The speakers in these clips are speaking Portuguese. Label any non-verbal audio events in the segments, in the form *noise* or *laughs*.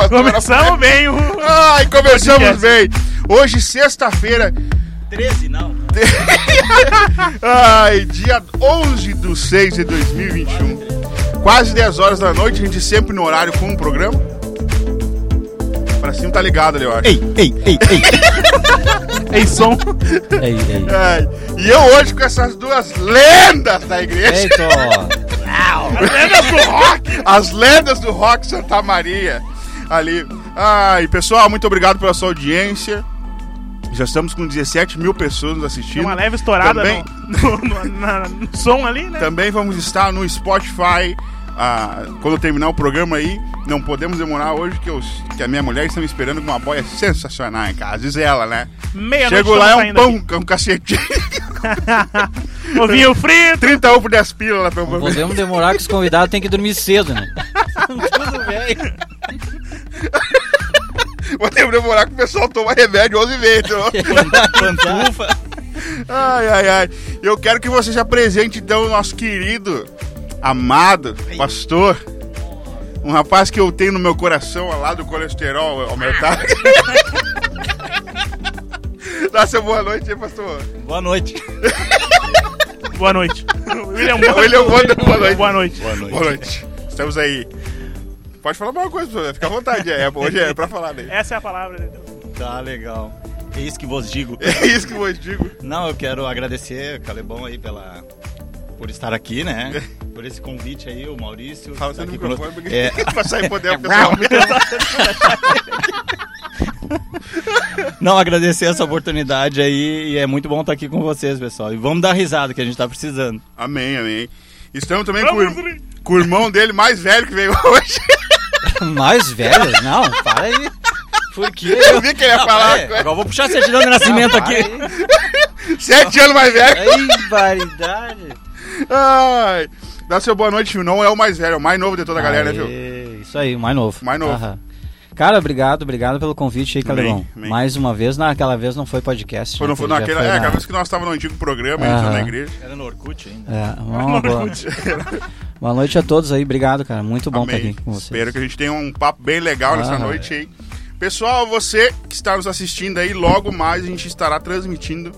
era Começamos bem o. Ai, começamos bem. Hoje, sexta-feira, 13, não. *laughs* ai, dia 11 de 6 de 2021. Quase 10 horas da noite, a gente sempre no horário com um programa. Pra cima tá ligado ali, eu acho. Ei, ei, ei, ei. *laughs* Ei, som. ei, ei. Ai, e eu hoje com essas duas lendas da igreja. Eita, Lendas *laughs* do rock. As lendas do rock Santa Maria ali. Ai, pessoal, muito obrigado pela sua audiência. Já estamos com 17 mil pessoas nos Tem assistindo. uma leve estourada Também. no, no- no- na- no som ali, né? Também vamos estar no Spotify. ah, quando terminar o programa aí, não podemos demorar hoje que, eu, que a minha mulher está me esperando com uma boia sensacional em casa. Diz ela, né? Meia-noite Chego lá, é um pão, um cacetinho. *laughs* Ovinho frito. 30 ovo 10 pila lá pra eu Podemos demorar que os convidados têm que dormir cedo, né? *laughs* Tudo bem. *laughs* Vou ter que demorar que o pessoal toma remédio 11 vezes. *laughs* Pantufa. Ai, ai, ai. Eu quero que você se apresente, então, o nosso querido, amado pastor. Um rapaz que eu tenho no meu coração, ao lado do colesterol aumentado. Dá seu boa noite aí, pastor. Boa noite. Boa noite. *laughs* William Bonner, boa noite. Boa noite. Boa noite. Boa noite. Estamos aí. Pode falar alguma coisa. Fica à vontade. É, hoje é pra falar daí. Essa é a palavra. né? Tá legal. É isso que vos digo. *laughs* É isso que eu digo. Não, eu quero agradecer, Calebão, aí, pela... Por estar aqui, né? *laughs* Por esse convite aí, o Maurício. Fala tá seu microfone, porque É, *laughs* pra sair poder, pessoal. Não, agradecer essa oportunidade aí e é muito bom estar aqui com vocês, pessoal. E vamos dar risada que a gente tá precisando. Amém, amém. Estamos também com, o ir- com o irmão dele mais velho que veio hoje. *laughs* Mais velho? Não, para aí. Por quê? *laughs* Eu vi que ele ia Não, falar. aí. Agora vou puxar a certidão de nascimento aqui. *laughs* Sete anos mais velho. Ai, baridade. Ai. Dá seu boa noite, viu? Não é o mais velho, é o mais novo de toda a galera, né, viu? Aê, Isso aí, o mais novo. Mais novo. Aham. Cara, obrigado, obrigado pelo convite aí, amém. Mais uma vez, naquela vez não foi podcast. Foi, não foi naquela, foi é, aquela vez que nós estávamos no antigo programa, gente Aham. na igreja. Era no Orkut ainda. Ah, É, uma boa, *laughs* boa noite a todos aí, obrigado, cara. Muito bom estar Amém. aqui com vocês. Espero que a gente tenha um papo bem legal nessa Aham. noite aí. Pessoal, você que está nos assistindo aí, logo mais a gente estará transmitindo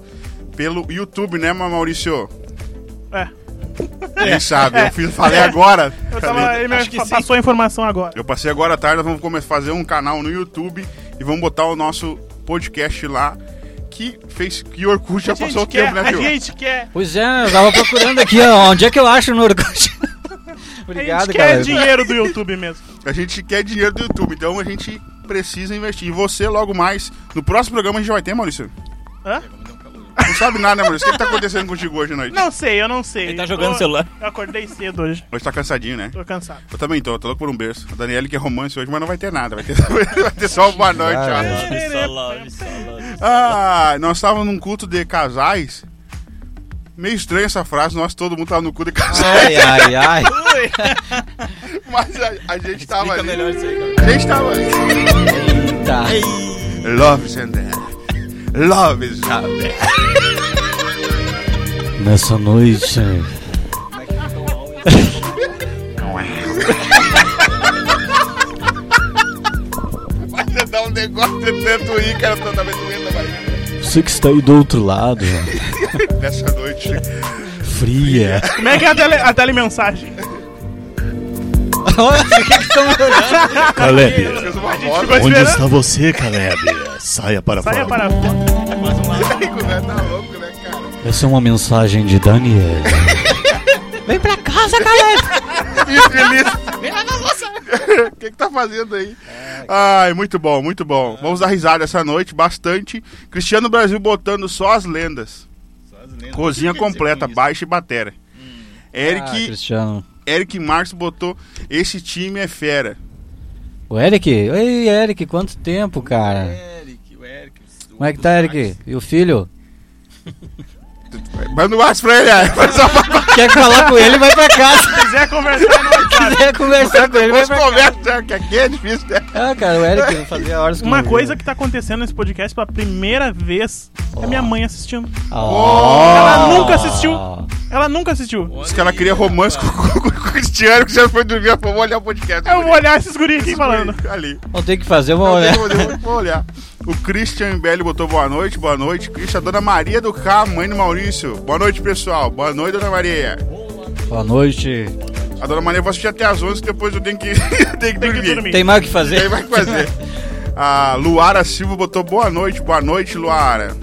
pelo YouTube, né, Maurício? É. Quem sabe? Eu fiz, falei agora. Eu tava, ele me Acho que sim. passou a informação agora. Eu passei agora à tarde, nós vamos começar a fazer um canal no YouTube e vamos botar o nosso podcast lá. Que fez que o Orkut já A passou o quer, tempo, né, a gente quer. Pois é, eu tava procurando aqui, ó, onde é que eu acho no Orkut? *laughs* a obrigado, gente quer cara. dinheiro do YouTube mesmo. A gente quer dinheiro do YouTube, então a gente precisa investir. E você, logo mais, no próximo programa a gente vai ter, Maurício? Hã? Não sabe nada, né, Maurício? O que, que tá acontecendo contigo hoje à noite? Não sei, eu não sei. Ele tá jogando Tô- celular. Eu acordei cedo hoje. Hoje tá cansadinho, né? Tô cansado. Eu também tô, tô louco por um berço. A Daniele que é romance hoje, mas não vai ter nada. Vai ter, *laughs* vai ter só uma boa noite, Ah, ó. Ah, nós estávamos num culto de casais. Meio estranha essa frase, nós todo mundo tava no culto de casais. Ai, ai, ai. *laughs* Mas a, a gente tava Explica ali. melhor isso aí, A gente tava ali. Tá. Love there. Love is out there. Nessa noite. Vai dar um negócio de tanto ir, cara, também doendo a barriga. Você que está aí do outro lado, *laughs* Nessa noite. fria. Como é que é a, tele, a telemensagem? *laughs* Caleb, onde está você, Caleb? Saia para Saia fora. para fora. Tá louco, né, cara? Essa é uma mensagem de Daniel. Vem pra casa, Caleb. Infeliz. O que que tá fazendo aí? Ai, muito bom, muito bom. Vamos dar risada essa noite, bastante. Cristiano Brasil botando só as lendas. Cozinha completa, baixa e batera. Ah, Eric, Cristiano. Eric Marques botou esse time é fera. O Eric? Oi, Eric, quanto tempo, cara? Eric, o Eric. Como é que tá, Eric? E o filho? *laughs* Manda um WhatsApp pra ele, *laughs* pra Quer falar com ele, vai pra casa. Se quiser conversar WhatsApp. Quer conversar com ele, vai Depois pra casa. conversa, que aqui é difícil, né? Ah, cara, o Eric não fazia horas que Uma não coisa que tá acontecendo nesse podcast pela primeira vez é minha mãe assistindo. Oh. Ela nunca assistiu. Ela nunca assistiu. Diz que ela queria romance com, com- com o Cristiano, que já foi dormir, ela falou, vou olhar o podcast. Eu vou olhar esses guris aqui falando. Ali. Vou ter que fazer, vou Não, olhar. tem que fazer, vou- olhar. O Christian Belli botou boa noite, boa noite. Christian, a dona Maria do K, mãe do Maurício. Boa noite, pessoal. Boa noite, dona Maria. Boa noite. A dona Maria vai assistir até as 11, depois eu tenho que, *laughs* tenho que Tem que dormir. dormir. Tem mais o que fazer? fazer. A Luara Silva botou boa noite, boa noite, Luara.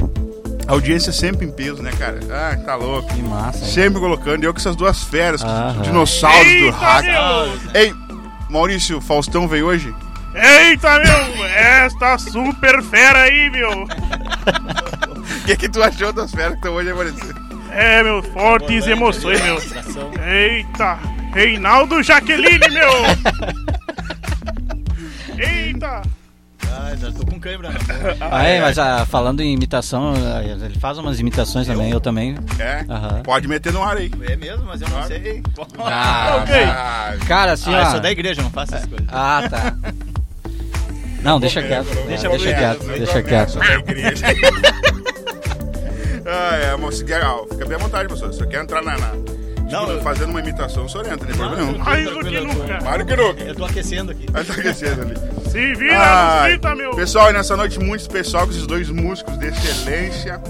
A audiência sempre em peso, né, cara? Ah, tá louco. Que massa. hein? Sempre colocando. Eu com essas duas feras, Aham. dinossauros do Eita, hack. meu! Ei, Maurício, Faustão veio hoje? Eita, meu! Esta super fera aí, meu! *laughs* O que, que tu achou das feras que estão hoje aparecendo? É, meu, fortes emoções, meu. Eita! Reinaldo Jaqueline, meu! *laughs* Eita! Ah, já tô com câimbra. Ah, é, mas ah, falando em imitação, ah, ele faz umas imitações também, eu também. É? Aham. Pode meter no ar aí. É mesmo, mas eu não sei. *laughs* Ah, Ok. ah, Cara, assim, ó. Ah, é eu da igreja, não faço essas coisas. Ah, tá. *laughs* Não, deixa quieto. Deixa Deixa quieto, deixa quieto. Ah, é, moço, quer- ó, fica bem à vontade, professor. Se você quer entrar na. na Não, tipo, eu- fazendo uma imitação, o senhor entra, não tem problema nenhum. Mais do que nunca! Mário que nunca. Eu tô aquecendo aqui. Estar aquecendo ali. Se vira, Lucita, meu! Pessoal, e nessa noite muito especial com esses dois músicos de excelência.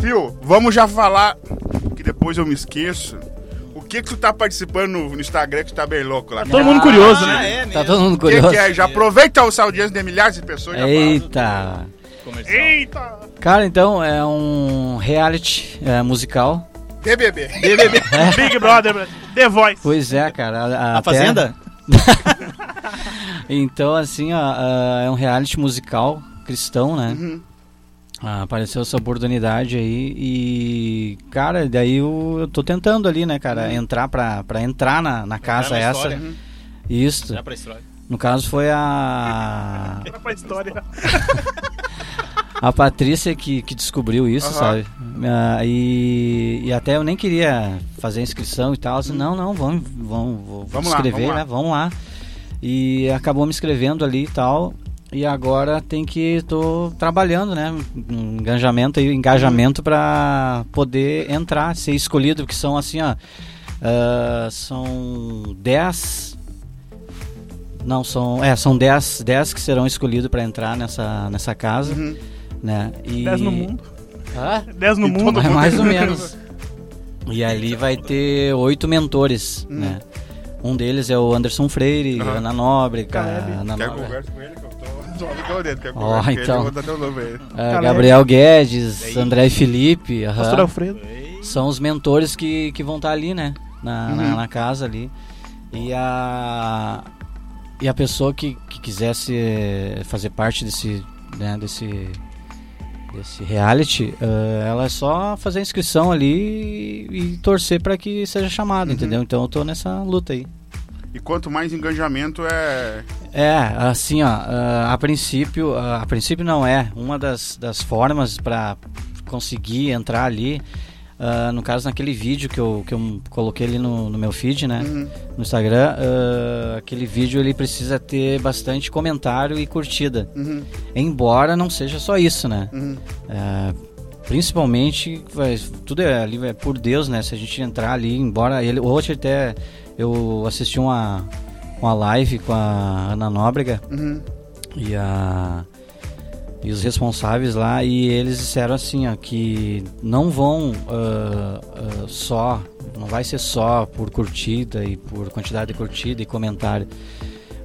Fio, vamos já falar, que depois eu me esqueço. O que que tu tá participando no, no Instagram que tu tá bem louco lá? Todo mundo curioso, Ah, né? é O mesmo. que, todo mundo que curioso. é? Já aproveita o audiência de milhares de pessoas. Eita. É. Eita! Cara, então é um reality é, musical. BBB. *laughs* Big Brother, The Voice. Pois é, cara. a- a- é. até- é Fazenda? *laughs* Então, assim, ó, é um reality musical cristão, né? Uhum. Ah, apareceu essa oportunidade aí e, cara, daí eu, eu tô tentando ali, né, cara, entrar pra, pra entrar na, na casa na essa. história. Isso. Já pra história. No caso foi a Era pra história. *laughs* a Patrícia que, que descobriu isso, Aham. sabe? Ah, e, e até eu nem queria fazer inscrição e tal. Assim, não, não, vamos, vamos, Uhum. Vamos lá, inscrever, vamos lá. né? Vamos lá. E acabou me inscrevendo ali e tal. E agora tem que tô trabalhando, né? Engajamento aí, engajamento para poder entrar, ser escolhido, porque são assim, ó, ah, são 10 não, são, é, são 10, 10 que serão escolhidos para entrar nessa, nessa casa, Uhum. né? E 10 no mundo. Hã? 10 no E mundo. É mais ou menos. *laughs* E ali vai ter oito mentores, Hum. né? Um deles é o Anderson Freire, Aham. Ana Nóbrega. Ana Quer Nóbrega, conversa com ele que eu tô *laughs* ele, então. eh, Caleb. Gabriel Guedes, André Felipe, aham. Pastor Alfredo. são os mentores que, que vão estar ali, né? Na, na, Uhum. na casa ali. E a, e a pessoa que, que quisesse eh, fazer parte desse, né, desse, desse reality, eh, ela é só fazer a inscrição ali e, e torcer para que seja chamado, Uhum. entendeu? Então eu tô nessa luta aí. E quanto mais engajamento é. É, assim, ó, ah, a princípio, a princípio não é. Uma das, das formas para conseguir entrar ali, ah, no caso naquele vídeo que eu, que eu coloquei ali no, no meu feed, né, Uhum. no Instagram, ah, aquele vídeo ele precisa ter bastante comentário e curtida. Uhum. Embora não seja só isso, né? Uhum. É, principalmente tudo é ali é por Deus né se a gente entrar ali embora ele hoje até eu assisti uma uma live com a Ana Nóbrega Uhum. e a e os responsáveis lá e eles disseram assim ó, que não vão ah, ah, só não vai ser só por curtida e por quantidade de curtida e comentário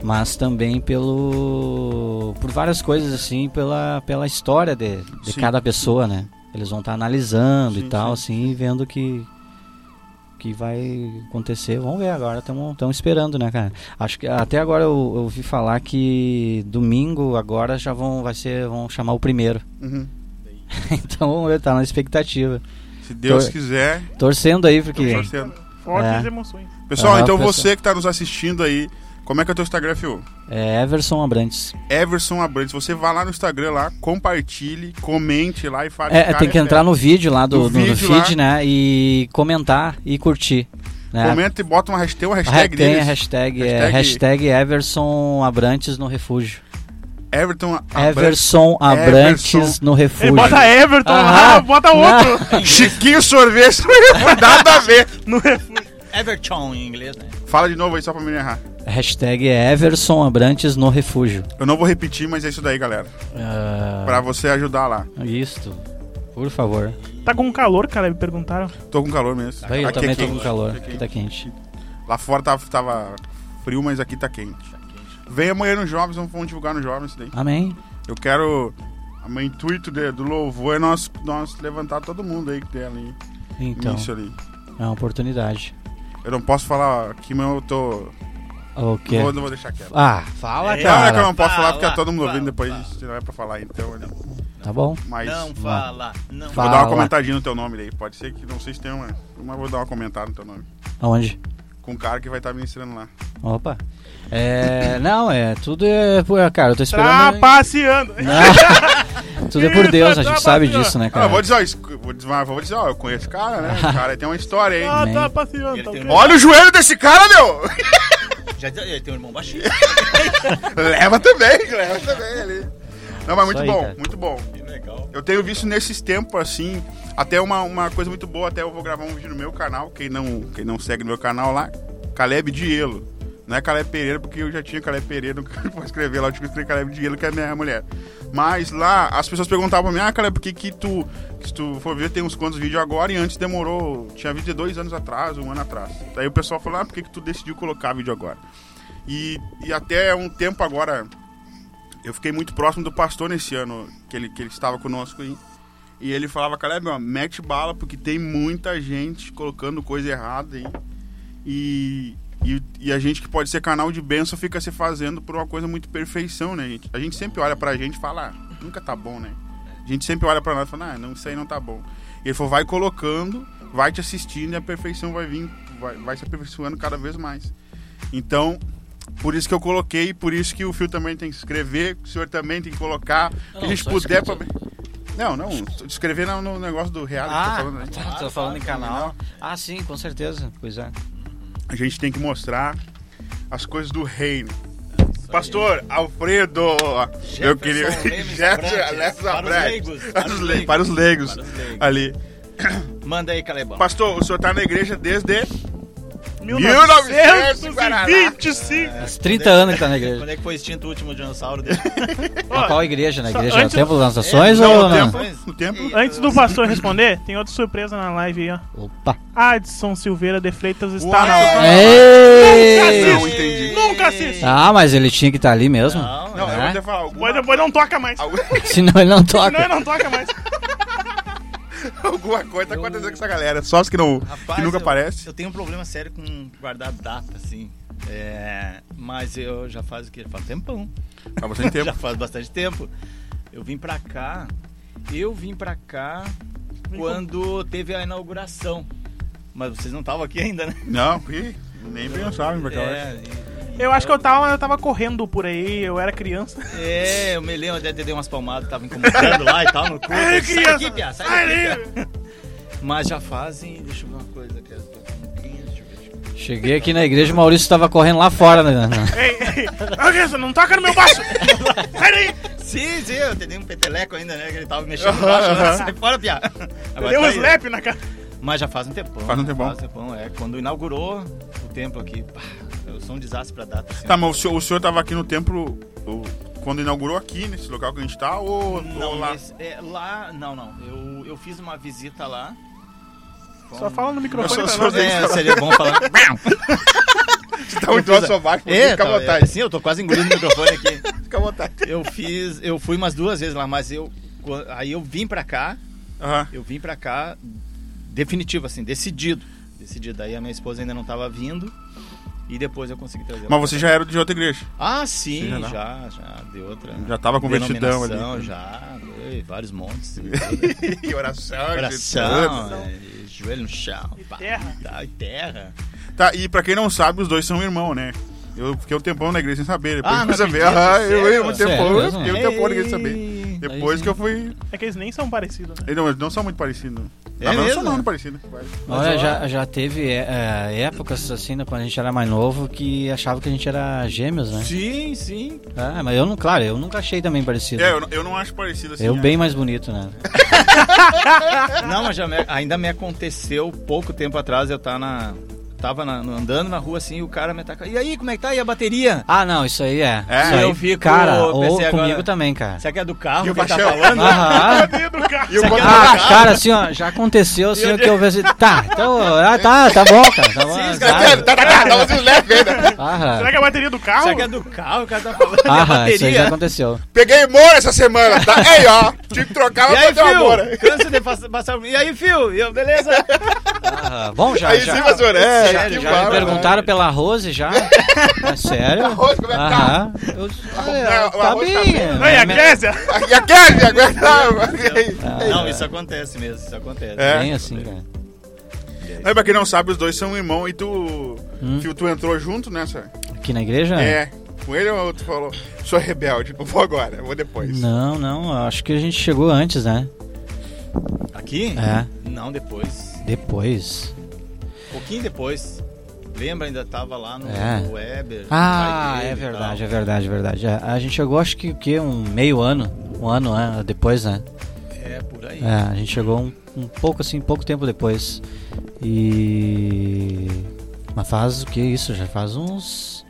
mas também pelo por várias coisas assim pela pela história de, de cada pessoa né eles vão estar analisando Sim, e tal sim. assim e vendo que que vai acontecer vamos ver agora estamos esperando né cara acho que até agora eu, eu ouvi falar que domingo agora já vão vai ser vão chamar o primeiro Uhum. *laughs* então vamos ver tá na expectativa Se Deus Tô- quiser, torcendo aí porque torcendo. Fortes É. emoções. Pessoal, Ah, então pessoal. você que tá nos assistindo aí, como é que é o teu Instagram, Fio? é Everson Abrantes Everson Abrantes. Você vai lá no Instagram lá, compartilhe, comente lá e fale. É, cara, tem que entrar no vídeo lá do, No no, no vídeo feed, lá. né? E comentar e curtir. Né? Comenta e bota uma hashtag, uma Ha- hashtag tem a deles. hashtag, é, Hashtag- hashtag Everson Abrantes no refúgio. Everton Abrantes. Everson Abrantes Everson. no refúgio. bota Everton Ah, lá, bota outro. não. Chiquinho Sorvete. Nada a ver. No refúgio. Everton em inglês, né? Fala de novo aí só pra me errar. Hashtag é Everson Abrantes no refúgio. Eu não vou repetir, mas é isso daí, galera. Ah, Pra você ajudar lá. Isto. Por favor. Tá com calor, cara, me perguntaram. Tô com calor mesmo. Aí, eu Aqui também é tô com quente. calor. Aqui é Aqui quente. tá quente. Lá fora tava, tava frio, mas aqui tá quente. Vem amanhã nos Jovens, vamos, divulgar nos Jovens isso daí. Amém. Eu quero. O intuito de- do louvor é nós, nós levantar todo mundo aí que tem ali. Então, Isso ali. é uma oportunidade. Eu não posso falar aqui, mas eu tô. O quê? Vou, não vou deixar quieto. Ah, fala, É, Não, é que eu cara. não posso falar porque é Fala, todo mundo ouvindo fala, depois fala. não é pra falar, então. né? Tá bom. Mas. Não fala, não Vou Fala. dar uma comentadinha no teu nome aí. Pode ser que não sei se tem uma. Mas vou dar uma comentada no teu nome. Aonde? Com o cara que vai estar ministrando lá. Opa. É, não, é, tudo é, pô, cara, eu tô esperando. Tá Trapaceando. Não, *laughs* tudo é por Deus, a gente sabe disso, né, Ah, cara? eu vou dizer, ó, isso- vou dizer, vou dizer, ó, eu conheço esse cara, né? O cara tem uma história aí. Ah, tá passeando. Tá um- Olha o joelho desse cara, meu! Já ele tem um irmão baixinho. *laughs* leva também, leva também ali. Não, mas muito aí, bom, cara. muito bom. Que legal. Eu tenho visto nesses tempos, assim, até uma, uma coisa muito boa, até eu vou gravar um vídeo no meu canal, quem não, quem não segue no meu canal lá, Caleb Dielo. Não é Caleb Pereira, porque eu já tinha Caleb Pereira, não *laughs* vou escrever lá, eu tive que escrever Caleb Dielo, que é minha mulher. Mas lá, as pessoas perguntavam pra mim, ah, Caleb, por que que tu, se tu for ver, tem uns quantos vídeos agora, e antes demorou, tinha vídeo de dois anos atrás, um ano atrás. Daí o pessoal falou, ah, por que que tu decidiu colocar vídeo agora? E, e até um tempo agora, eu fiquei muito próximo do pastor nesse ano que ele, que ele estava conosco aí. E ele falava, Caleb, ó, mete bala, porque tem muita gente colocando coisa errada aí. E, e, e a gente que pode ser canal de bênção fica se fazendo por uma coisa muito perfeição, né, gente? A gente sempre olha pra gente e fala, ah, nunca tá bom, né? A gente sempre olha pra nós e fala, ah, não, isso aí não tá bom. E ele falou, vai colocando, vai te assistindo e a perfeição vai vir, vai, vai se aperfeiçoando cada vez mais. Então, por isso que eu coloquei, por isso que o Fio também tem que escrever, o senhor também tem que colocar, o que a gente puder pra... Não, não, escrever no, no negócio do reality que tá Ah, falando, né? tá, *laughs* tô falando em canal. Ah, sim, com certeza. Pois é. A gente tem que mostrar as coisas do reino. Pastor Alfredo, eu queria *laughs* Jefferson para os leigos, Para os le- para os leigos Para os leigos. ali. Manda aí, Calebão. Pastor, o senhor tá na igreja desde 1925. Faz 30 anos que tá na igreja. Quando é que foi extinto o último dinossauro dele? Na qual igreja? Na igreja antes- do Templo das Nações Não, ou no não? tempo, no tempo. Antes do pastor responder, tem outra surpresa na live aí, ó. Opa. Adson Silveira de Freitas está na live. Não entendi. Nunca assiste. Ah, mas ele tinha que estar ali mesmo. Não, Não, eu É? vou te falar, alguma, Depois, depois não toca mais. Senão ele não Senão ele toca. não toca mais. *laughs* alguma coisa tá acontecendo com essa galera. Só os que, não, Rapaz, que nunca eu- aparece. Eu tenho um problema sério com guardar data, assim. É, mas eu já faz o que? Faz tempão. Há bastante tempo. *laughs* Já faz bastante tempo. Eu vim pra cá. Eu vim pra cá quando teve a inauguração. Mas vocês não estavam aqui ainda, né? Não, ih, nem pensavam pra cá. É, e- Eu acho que eu tava, eu tava correndo por aí, eu era criança. *laughs* É, eu me lembro, até dei umas palmadas, tava *laughs* incomodando lá e tal no cu. Ai, disse, Sai criança, daqui, Pia, sai sai daqui. Pia. Mas já fazem, deixa eu ver uma coisa aqui. eu tô com 15, deixa eu ver, deixa eu ver. Cheguei aqui na igreja, o Maurício estava correndo lá fora. Né? Ei, ei, criança, não toca no meu baixo. Sai daí. Sim, sim, eu tenho um peteleco ainda, né? Que ele tava mexendo embaixo, né? Sai fora. Agora Deu tá um aí. slap na cara. Mas já faz um tempão. Faz um tempão. Faz um tempão, é. Quando inaugurou o templo aqui, pá, eu sou um desastre pra data. Assim. Tá, mas o senhor, o senhor tava aqui no templo o- quando inaugurou aqui, nesse local que a gente tá, ou, Não, ou lá? mas, é, lá, não, não. Eu, eu fiz uma visita lá. Só fala no microfone Eu pra sou- nós. É, seria bom falar. *laughs* Tá muito baixo, É, fica à tá, vontade. é, sim, eu tô quase engolindo o microfone aqui. *laughs* Fica à vontade. Eu fiz, eu fui umas duas vezes lá, mas eu, aí eu vim pra cá, Aham. eu vim pra cá definitivo, assim, decidido. Decidido. Aí a minha esposa ainda não tava vindo e depois eu consegui trazer. Mas você já era de outra igreja. Ah, sim, já não? já, já, de outra. Já tava convertidão ali. denominação, Já, ei, vários montes. *laughs* E oração, Oração, é, joelho no chão. pá, terra. Tá, e terra. Tá, e pra quem não sabe, os dois são irmãos, né? Eu fiquei um tempão na igreja sem saber. Depois Ah, não saber. acredito, Aham, eu eu um tempão, eu fiquei um tempão ninguém Ei. saber. Depois que eu fui. É que eles nem são parecidos, né? Eles não, eles não são muito parecidos. É Tá mesmo? funcionando, parecido. Vai. Olha, já, já teve é, é, épocas assim, né, quando a gente era mais novo, que achava que a gente era gêmeos, né? Sim, sim. É, mas eu não, claro, eu nunca achei também parecido. É, eu, não- eu não acho parecido assim. eu né? bem mais bonito, né? *laughs* Não, mas já me- ainda me aconteceu pouco tempo atrás, eu tava na. Tava na- andando na rua assim e o cara me ataca. E aí, como é que tá? E a bateria? Ah, não, isso aí é. É? Isso aí, Eu fico- cara, ou pensei comigo agora- também, cara. Será que é do carro E o que ele tá falando? Aham. *laughs* Do carro. E o contra- Ah, cara, assim, ó, já aconteceu assim, o que eu pensei, tá, então, ah, tá, tá bom, cara, tá bom. Sim, os azar. Tá, tá, tá, dá uns leve ainda. Aham, Será que é a bateria do carro? Será que é do carro? O cara tá falando aham, isso aí já aconteceu. Peguei Moura essa semana, tá? Ei, ó, tive que trocar, E mas uma Moura. Cansa de passar. E aí, Fio? Eu, beleza? Aham, Bom, já, Aí já, sim, mas é, Sério, que já já me perguntaram pela Rose já, *laughs* é sério? A Rose, como é que tá? Eu disse, olha, Não, a tá bem. tá bem. é, Não, e a Késia? E a Kelly, *laughs* aguenta. Não, isso acontece mesmo, isso acontece. É. Bem assim, cara. Mas pra quem não sabe, os dois são irmão e tu. Hum. Tu entrou junto nessa? Aqui na igreja? É. Com ele ou tu falou, sou rebelde, não vou agora, vou depois. Não, não, acho que a gente chegou antes, né? Aqui? É. Não, depois. Depois. Pouquinho depois. Lembra, ainda tava lá no, É. no Weber. Ah, é e verdade, é verdade, é verdade. É, A gente chegou, acho que o quê? Um meio ano. Um ano né, depois, né? É, por aí. É, a gente chegou um, um pouco assim, pouco tempo depois. E. Mas faz o que isso? Já faz uns.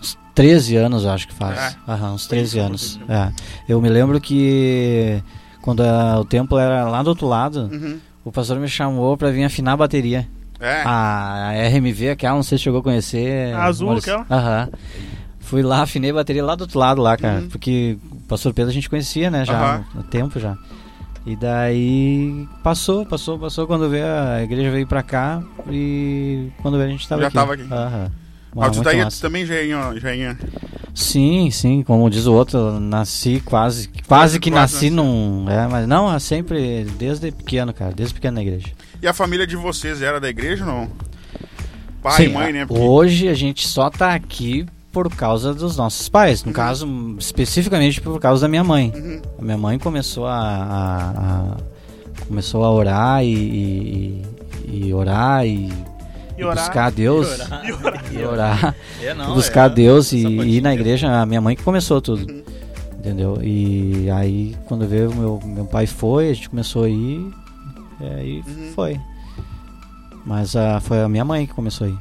uns 13 anos, acho que faz. É. Aham, uns 13 anos. É. Eu me lembro que quando a- o templo era lá do outro lado, Uhum. o pastor me chamou pra vir afinar a bateria. É. A RMV, aquela, não sei se chegou a conhecer. A azul, Maurício. aquela? Aham. Fui lá, afinei a bateria lá do outro lado lá, cara. Uhum. Porque o pastor Pedro a gente conhecia, né, já no, no tempo já. E daí passou, passou, passou quando veio a igreja veio pra cá e quando veio a gente tava Já aqui. tava aqui. Aham. Ah, tu Muito tá aí massa. também, Jainha, Jainha. Sim, sim, como diz o outro, nasci quase, quase que quase nasci nasceu. num, é, mas não, é sempre desde pequeno, cara, desde pequeno na igreja. E a família de vocês era da igreja ou não? Pai Sim, e mãe, né? Porque- Hoje a gente só tá aqui por causa dos nossos pais. No caso, especificamente por causa da minha mãe. Uhum. A minha mãe começou a, a- a- começou a orar e, e- e orar e, E e orar. buscar a Deus. E orar. *laughs* E orar. *laughs* É, não, e buscar é, a Deus e, e ir na igreja. A minha mãe que começou tudo. Uhum. Entendeu? E aí, quando veio meu, meu pai foi, a gente começou a ir. E aí Uhum. foi. Mas ah, foi a minha mãe que começou a ir.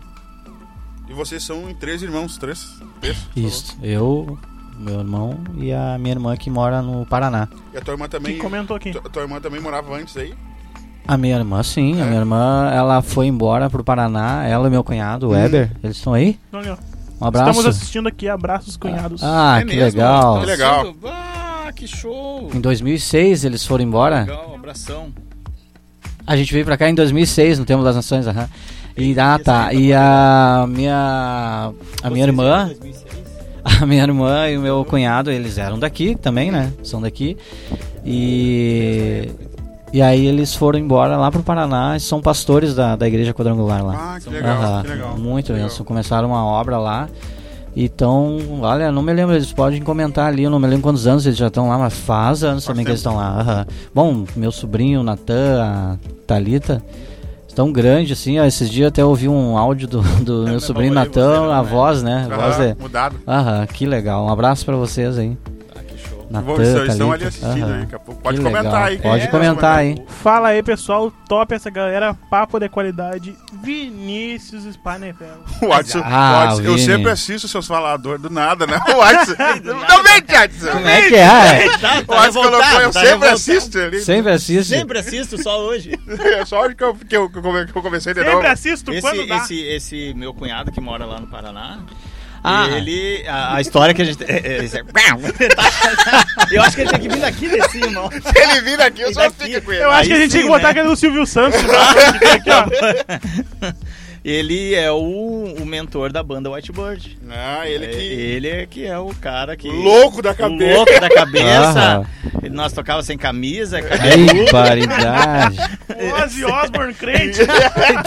E vocês são em três irmãos, três? três Isso. Eu, meu irmão e a minha irmã que mora no Paraná. E a tua irmã também. Que comentou aqui. tua, tua irmã também morava antes aí? A minha irmã, sim. A É? minha irmã, ela foi embora pro Paraná. Ela e meu cunhado, o Weber, eles estão aí? Olha, Um abraço. Estamos assistindo aqui, abraços cunhados. Ah, É que mesmo? legal. Que legal. Ah, que show. Em 2006 eles foram embora. Legal, abração. A gente veio pra cá em 2006, no Templo das Nações, aham. E, ah, tá. E tá a minha a minha irmã, em 2006? *laughs* a minha irmã e o meu cunhado, eles eram daqui também, né? São daqui. E e aí eles foram embora lá pro Paraná e são pastores da, da igreja quadrangular lá. Ah, que legal, que legal. Muito legal. legal. Começaram uma obra lá. Então, olha, não me lembro, eles podem comentar ali, eu não me lembro quantos anos eles já estão lá, mas faz anos Faz também que eles tempo. estão lá. aham. Bom, meu sobrinho, Natan, a Thalita, estão grandes, assim, ó, esses dias até ouvi um áudio do, do *laughs* meu sobrinho Natan, a né? voz, né? A voz Aham, é. Mudado. Aham, que legal. Um abraço pra vocês aí. Natan, eles estão ali assistindo aham. aí, daqui a pouco. Pode Que comentar legal. aí. Pode É, comentar aí. Fala aí, pessoal. Top essa galera. Papo de qualidade. Vinícius Spanefel. *laughs* O Watson, Ah, Watson, eu sempre assisto seus faladores do nada, né? O Watson. *laughs* Não vem, Watson. Como é que é? Tá, O tá Watson colocou, eu tá sempre revoltado. assisto ali. Sempre assiste. Sempre assisto, só hoje. *laughs* É só hoje que eu, que eu, que eu comecei de novo. Sempre assisto Esse, quando dá. esse, esse meu cunhado que mora lá no Paraná, Ah. ele. A, a história que a gente. é, é, esse é- *laughs* eu acho que ele tem que vir daqui de cima. Se ele vir aqui, eu só daqui. fico com ele. Eu acho Aí que a gente sim, tinha que botar né? aquele do Silvio Santos. *laughs* tem aqui, ó. *laughs* Ele é o, o mentor da banda Whitebird. Ah, ele É, que... Ele é que é o cara que. Louco da cabeça. louco da cabeça. Ele- Nós tocava sem camisa, cabelo. Ei, paridade. O Ozzy Osbourne crente.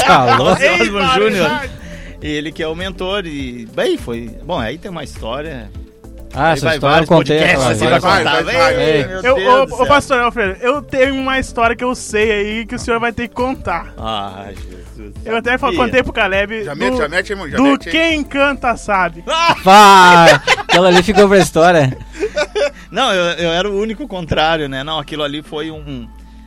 Tá louco. Ozzy Osbourne. Jr. Ele que é o mentor e bem foi. Bom, aí tem uma história Ah, essa vai história eu contei. vai vai, vai, vai. Ô, pastor Alfredo, eu tenho uma história que eu sei aí que o senhor vai ter que contar. Ai, Jesus. Eu até Sabia. contei pro Caleb Já do, mete, já mete, irmão. Já do mete. Quem Canta Sabe. Pá, aquela ali ficou pra história. Não, eu, eu era o único contrário, né? Não, aquilo ali foi um...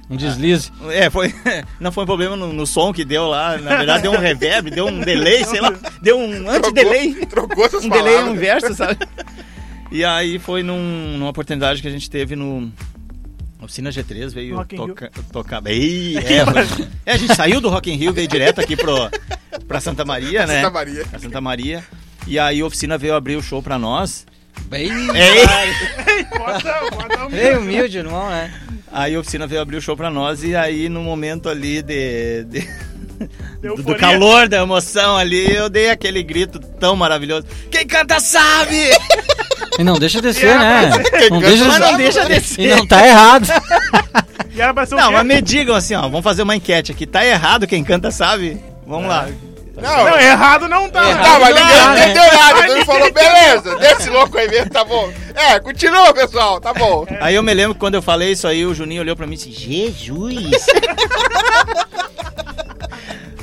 Um deslize. É, foi. *laughs* Não foi um problema no, no som que deu lá. Na verdade, deu um reverb, deu um delay, sei lá. Deu um anti-delay. Trocou essas Um delay palavras. inverso, sabe? E aí foi num, numa oportunidade que a gente teve no. Oficina G3 veio Rock toca, tocar. Ei, *laughs* é, é, a gente saiu do Rock in Rio, veio direto aqui pro, pra Santa Maria, né? Santa Maria. Pra Santa Maria. E aí a oficina veio abrir o show pra nós. Bem, *laughs* Ei! Bota, bota um... bem humilde, irmão, né? Aí a oficina veio abrir o show pra nós e aí no momento ali de, de- *laughs* do, do calor, da emoção ali, eu dei aquele grito tão maravilhoso. Quem canta sabe! *laughs* E não deixa descer, né? Não deixa Mas não descer. deixa descer. E não tá errado. *laughs* E era pra ser o Não, mas me digam assim, ó, vamos fazer uma enquete aqui. Tá errado quem canta sabe? Vamos lá. Não, Não, errado não tá. Tá, mas ninguém Ah, né? entendeu nada. Então ele falou, beleza, desse louco aí mesmo, tá bom. É, continua, pessoal, tá bom. *laughs* Aí eu me lembro que quando eu falei isso aí, o Juninho olhou pra mim e disse, Jesus! *laughs*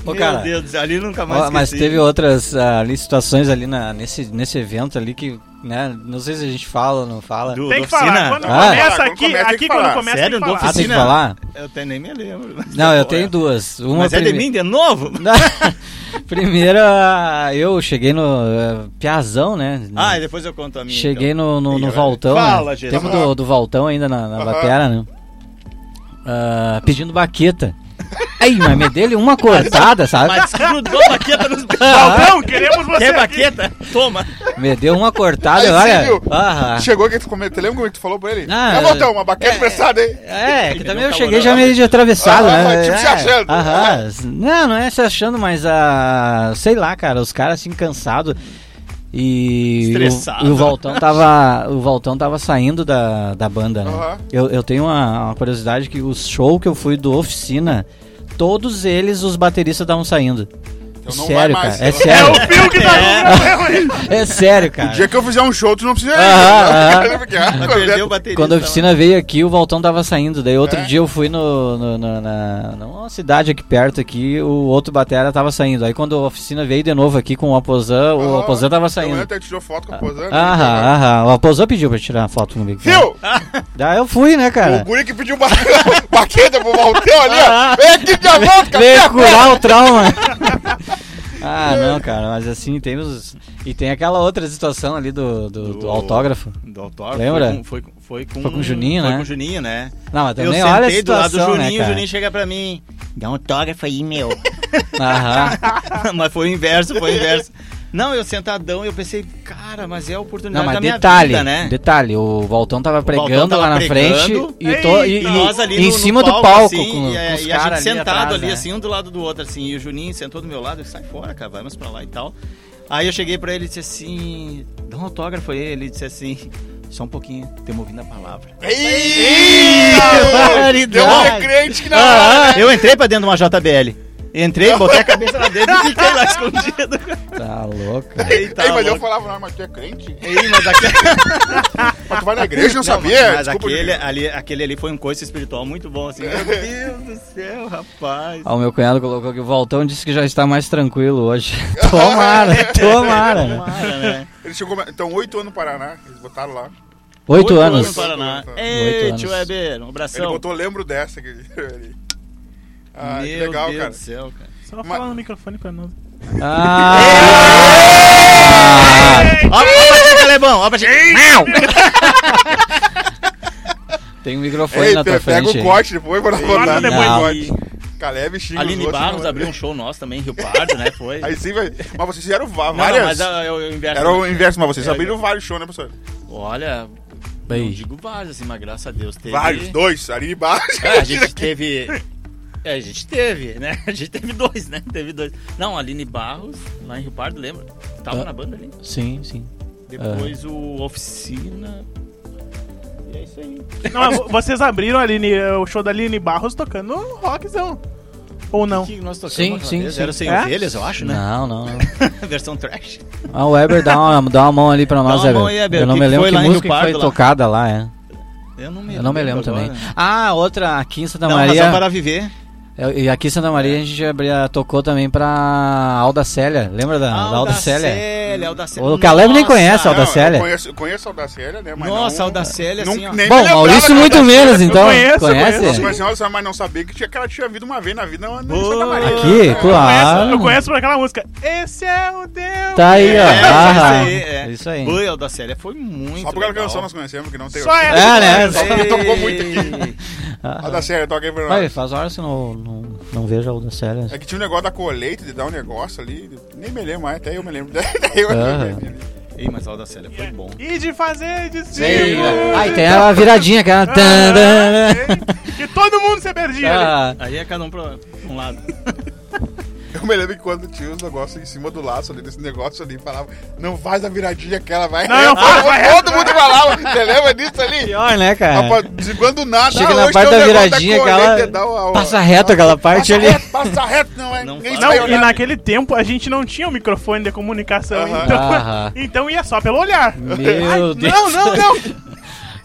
Ô, Meu cara, Deus, ali nunca mais Ó, mas teve outras ah, ali, situações ali na, nesse, nesse evento ali que, né? Não sei se a gente fala ou não fala. Do- Tem que falar. Quando Ah. começa Quando aqui, começa, tem aqui quando começa Sério? tem que Do falar. Ah, tem que falar? Eu até nem me lembro. Não, eu tenho duas. Uma Mas é de mim de novo? *laughs* *laughs* Primeira, eu cheguei no eh, Piazão, né? Ah, e depois eu conto a minha. Cheguei então. no, no, no Valtão, fala, né? Tempo do, do Valtão ainda na, na Aham. batera, né? Ah, pedindo baqueta. Aí, mas me dele uma cortada, sabe? Mas grudou a baqueta nos Valdão, queremos você Quer aqui. baqueta? Toma. Me deu uma cortada, Aí você olha. viu? Aham. Chegou aqui, tu comentou, lembra como é que tu falou pra ele? Ah, Ah, Voltão, uma baqueta emprestada aí. É, que também eu um cheguei já meio de atravessado, Aham, né? tipo é, se achando. Aham. Não, não é se achando, mas a. Sei lá, cara, os caras assim cansados. E Estressado. o, o Valtão tava. O Valtão tava saindo da, da banda, né? Aham. Eu, eu tenho uma, uma curiosidade que os shows que eu fui do oficina, todos eles os bateristas estavam saindo. Então não sério, vai mais. cara. É É sério. o Phil que tá com problema aí. É sério, cara. O dia que eu fizer um show, tu não precisa ir. Aham, né? *laughs* Porque, ah, quando é- o baterista. Quando a oficina veio aqui, o Valtão tava saindo. Daí outro É? dia eu fui no, no- na, na- numa cidade aqui perto aqui, o outro batera tava saindo. Aí quando a oficina veio de novo aqui com o Aposan, o Aham. Aposan tava Eu saindo. até tirou foto com a posando. Aham, aham. O Aposan pediu pra tirar foto comigo. Viu? Daí eu fui, né, O cara? guri que pediu ba- *laughs* baqueta pro Valtão ali, ó. Vem aqui de volta, cara. curar o trauma. *laughs* ah, não, cara, mas assim, tem os. E tem aquela outra situação ali do, do, do Do- autógrafo. Do autógrafo. Lembra? Foi com, foi, com, Foi com o Juninho, foi né? com o Juninho, né? Não, mas Eu também olha a sentei do lado do situação, né, Juninho, o cara? Juninho chega pra mim. Dá um autógrafo aí, meu. Aham. *laughs* mas foi o inverso, foi o inverso. Não, eu sentadão, eu pensei, cara, mas é a oportunidade Não, mas da minha detalhe, vida, né? detalhe, o Valtão tava Valtão pregando tava lá na pregando, frente e, to- e- E nós ali e em no, no cima do palco assim, com, e, com os e a gente caras ali sentado atrás, ali, né? assim, um do lado do outro, assim, e o Juninho sentou do meu lado, eu sai fora, cara, vamos pra lá e tal. Aí eu cheguei pra ele e disse assim, dá um autógrafo aí, ele disse assim, só um pouquinho, temos ouvindo a palavra. Eita, Deu *laughs* um barbaridade. recrente que não Ah, era, né? eu entrei pra dentro de uma JBL. Entrei, *laughs* botei a cabeça lá dentro e fiquei lá escondido. Tá louco. cara. Eita, Aí, mas eu louco. falava, não, mas tu é crente? Ei, mas aquele... *laughs* Mas tu vai na igreja, não, Não, sabia? Mas Desculpa, aquele, ali, aquele ali foi um coice espiritual muito bom, assim. Meu Deus do céu, rapaz. Ah, o meu cunhado colocou que o Valtão disse que já está mais tranquilo hoje. *laughs* Tomara, tomara. Tomara, né? Ele chegou, então, oito anos no Paraná, eles botaram lá. Oito Oito anos. no Paraná. Ei, anos. tio Weber, um Ele abração. botou, lembro dessa. Que ele... Ah, Meu que legal, Deus cara. do céu, cara. Só Mas- fala no microfone pra nós. Ah! Ó, pra ti, Calebão, ó pra ti. Tem um microfone Ei, na tua pe- pega frente. o corte depois pra não Corta botar. depois. Não. corte. Caleb xinga Aline outros, Barros não- abriu um show nosso também, Rio Pardo, né? Foi. Aí sim, vai... Mas vocês fizeram va- Não, várias... não, mas ah, eu, eu inverso. Era o inverso, mas vocês É, abriram vários shows, né, professor? Olha, Bem. não digo vários, assim, mas graças a Deus teve. Vários, dois, Aline Barros. É, a gente teve. É, a gente teve, né? *laughs* A gente teve dois, né? Teve dois. Não, a Aline Barros, lá em Rio Pardo, lembra? Tava Ah. na banda ali. Sim, sim. Depois o Oficina. E é isso aí. Não, vocês abriram a Aline, o show da Aline Barros tocando rockzão. Ou não? Que nós tocamos Sim, sim, vez? sim. Era sem É? ovelhas, eu acho, né? Não, não, não. *laughs* Versão trash. Ah, o Weber, dá uma, dá uma mão ali pra nós, Weber. mão. Eu não que me lembro que música foi lá? tocada lá, é. Eu não me Eu não me lembro também. agora. Ah, outra aqui em Santa Não, Maria. Razão para Viver. Eu- E aqui em Santa Maria a gente abria, tocou também pra Alda Célia. Lembra da, da Alda Célia? Célia, Aldacélia. O Caleb nem conhece a Alda Célia. Eu conheço, conheço a Aldacélia, né? Mas Nossa, não, Aldacélia, não, assim, ó. Bom, Maurício muito menos, então. conheço, Conhece? A Aldacélia, mas não sabia que, tinha, que ela tinha vindo uma vez na vida em Santa Maria. Aqui, É, claro. Eu conheço por aquela música. Esse é o Deus. Tá aí, ó. É, Ah, isso aí, é. Isso aí. Oi, Aldacélia foi muito Só por aquela canção nós conhecemos, que não tem Só. É, né? Só que tocou muito *laughs* Ei. aqui. Aldacélia, toca aí pra Vai, nós. faz horas que eu não, não, não vejo a Alda Célia. É que tinha um negócio da colheita, de dar um negócio ali. Nem me lembro mais, até eu me lembro. *laughs* Daí eu Aham. Ei, mas a Aldacélia foi bom. E de fazer de Sim. Ai, tem a viradinha, tan, tan. Que todo mundo se perdia ali. Ah, Aí é cada um pra um lado. *laughs* Eu me lembro que quando tinha os negócios em cima do laço ali, desse negócio ali, falava, não faz a viradinha aquela, vai. Não, faz, vai Todo mundo falava, você lembra disso ali? pior, né, cara? Rapaz, de quando nada, Chega na hoje parte um da viradinha, colheita, aquela- dá o- o- Passa reto aquela parte passa ali. Reto, passa reto, não é? Não Não, e naquele tempo a gente não tinha o microfone de comunicação, então, *laughs* então ia só pelo olhar. Meu Deus. Não, não, não.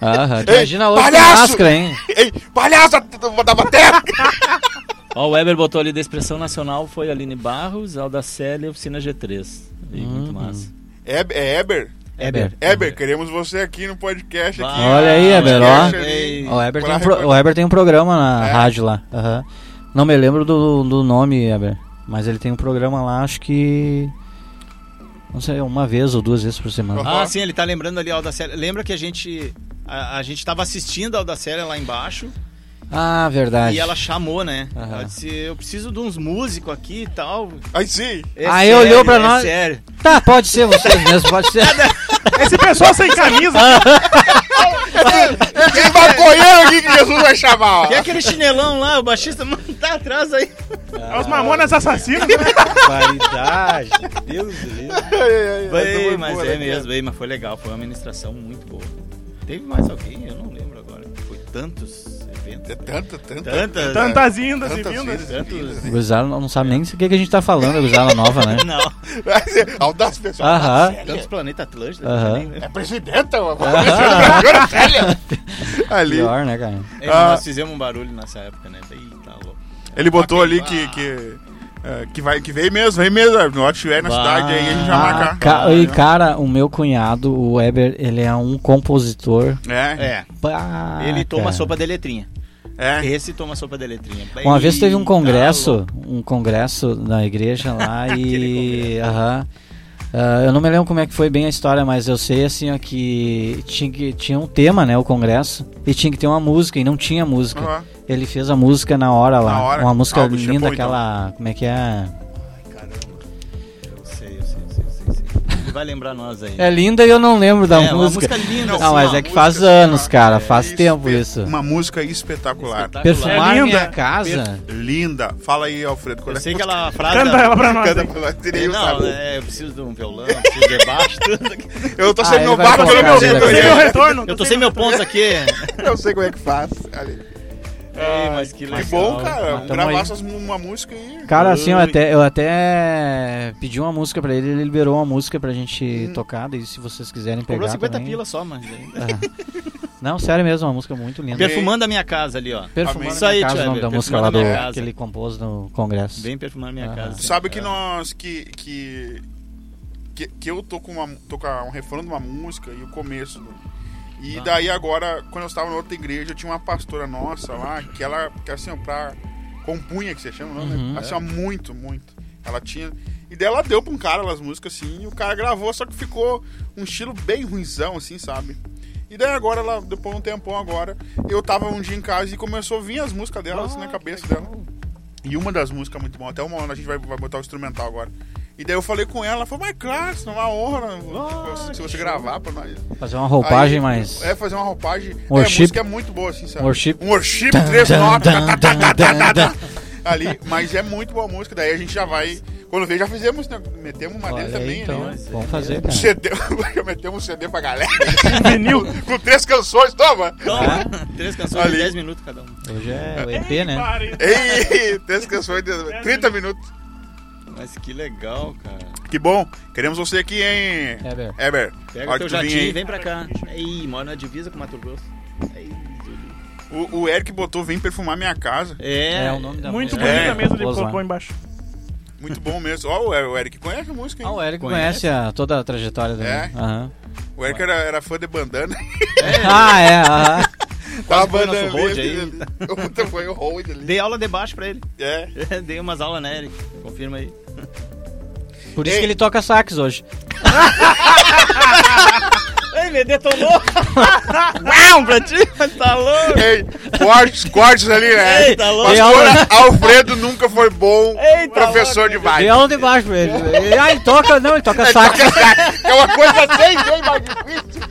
Aham, imagina hoje com palhaço! máscara, hein? Ei, palhaço, eu vou dar bateria. *laughs* Ó, o Weber botou ali da Expressão Nacional, foi Aline Barros, Aldacélia e Oficina G3. E muito massa. É, é Eber? Eber. Eber, queremos você aqui no podcast. Aqui. Olha aí, Eber, ó. O Eber, tem um pro- o Eber tem um programa na É? rádio lá. aham. Não me lembro do, do nome, Eber. Mas ele tem um programa lá, acho que. Não sei, uma vez ou duas vezes por semana. Aham. Ah, sim, ele tá lembrando ali a Aldacélia. Lembra que a gente. A, a gente tava assistindo a Aldacélia lá embaixo Ah, verdade. e ela chamou, né? Aham. Ela disse: Eu preciso de uns músicos aqui e tal. Aí sim. É Aí olhou pra é nós. Sério. Tá, pode ser vocês mesmo, *laughs* pode ser. Esse pessoal sem camisa. Esse maconheiro aqui que Jesus vai chamar, ó. E aquele chinelão lá, o baixista *laughs* mano, tá atrás aí. É os mamonas assassinos. Qualidade. Deus do céu. Bem, foi mas boa, é né, mesmo, bem, mas foi legal, foi uma administração muito boa. Teve mais alguém? Eu não lembro agora. Foi tantos É tanta, tanta. Tantas. Tantas indas e Tantas vindas. vezes. Tantos. Guzala não sabe nem o que, que a gente tá falando, a Guzala nova, né? *laughs* Não, Audaz pessoal. Aham. tantos planetas Atlântida. Aham. nem lembro. É presidenta, mano. Presidenta, velha. Ali. Pior, né, cara? É, Ah. Nós fizemos um barulho nessa época, né? Eita, louco. Ele botou ali Ah. que. que é, que, vai, que vem mesmo, vem mesmo. No estiver na Bah. cidade, aí a gente já Ah, marca. ca- e cara, o meu cunhado, o Weber, ele é um compositor. É, É, Pá, ele toma cara. sopa de letrinha. É. Esse toma sopa de letrinha. Uma vez teve um congresso, um congresso na igreja lá *laughs* e. Aham. Ah, eu não me lembro como é que foi bem a história, mas eu sei assim ó, que tinha, que tinha um tema, né, o congresso, e tinha que ter uma música, e não tinha música. Aham. Ele fez a música na hora lá. Na hora? Uma música Ah, é linda, bom, então. aquela. Como é que é? Vai lembrar nós aí. É linda e eu não lembro da É, uma música. música linda, Não, assim, mas é que música faz assim, anos, cara. é Faz tempo isso. Uma música espetacular. Espetacular. Perfumar É linda. minha casa. Linda. Fala aí, Alfredo. Qual Eu é sei a que música? ela frase. Canta ela pra nós. Canta pra nós, Não, é, eu preciso de um violão, preciso de baixo, tudo. *laughs* Eu tô Ah, sendo ele meu barco, eu como Sem meu retorno. Eu tô sem meu ponto aqui. *laughs* Eu sei como é que faz. Ali. Ei, mas que Que legal. bom, cara. Mas gravar essas, uma música aí. Cara, assim, eu até, eu até pedi uma música pra ele, ele liberou uma música pra Hum. gente tocar, daí se vocês quiserem pegar Cobrou 50 também. pila só, mas. Ah. *laughs* Não, sério mesmo, uma música muito linda. Perfumando a minha casa ali, ó. Perfumando Isso a aí, minha casa, o nome da música lá do, casa. que ele compôs no congresso. Bem perfumando a minha Aham. casa. Tu sabe que nós. Que, que, que, que eu tô com, uma, tô com um refrão de uma música e o começo. do- E Tá. daí agora, quando eu estava na outra igreja, tinha uma pastora nossa lá, que ela, que assim, pra. Compunha, que você chama, não, Uhum. né? Assim, ó, muito, muito. Ela tinha. E daí ela deu pra um cara as músicas assim, e o cara gravou, só que ficou um estilo bem ruimzão, assim, sabe? E daí agora, ela, depois de um tempão agora, eu tava um dia em casa e começou a vir as músicas dela, assim, na cabeça dela. E uma das músicas muito boa, até uma hora a gente vai, vai botar o instrumental agora. E daí eu falei com ela, ela falou, mas claro, isso é uma honra né, se você gravar pra nós. Fazer uma roupagem mais. É, fazer uma roupagem. É, a Worship. música é muito boa, assim, sabe? Worship. Um worship, Tan, três notas. Ali, mas é muito boa a música, daí a gente já vai. Quando veio, já fizemos, né? Metemos uma dele também, então, né? vamos fazer, Um cara. CD, *laughs* metemos um CD pra galera. *laughs* Vinil. com três canções, toma! Toma, três canções Ali. de 10 minutos cada um. Hoje é o EP, né? Ei, três canções de 30 minutos. Mas que legal, cara. Que bom. Queremos você aqui, hein? Eber. Eber. Pega Hora teu jatinho aí. e vem pra cá. Aí, mora na divisa com Mato Grosso. Aí, Júlio. O, o Eric botou Vem Perfumar Minha Casa. é, É o nome da Muito bonita É, mesmo, ele lá. colocou embaixo. Muito bom mesmo. Ó, o o Eric conhece a música, hein? Ah, o Eric Conhece? conhece, a- toda a trajetória dele. É? Aham. O Eric era, era fã de bandana. *laughs* Ah, é. aham. *laughs* Tava nosso hold aí. *laughs* Foi o hold ali. Dei aula de baixo pra ele. É. Dei umas aulas, né, Eric? Confirma aí. Por isso Ei. que ele toca sax hoje. *laughs* Ei, me detonou! Uau, pra ti? Tá louco? Ei, cortes, cortes ali, né? Ei, tá louco? Pastor Alfredo nunca foi bom Ei, tá professor louco, de Dei baile. aula de baixo ele. Ele- Ah, ele toca, não, ele toca sax. É uma coisa seis vezes mais difícil.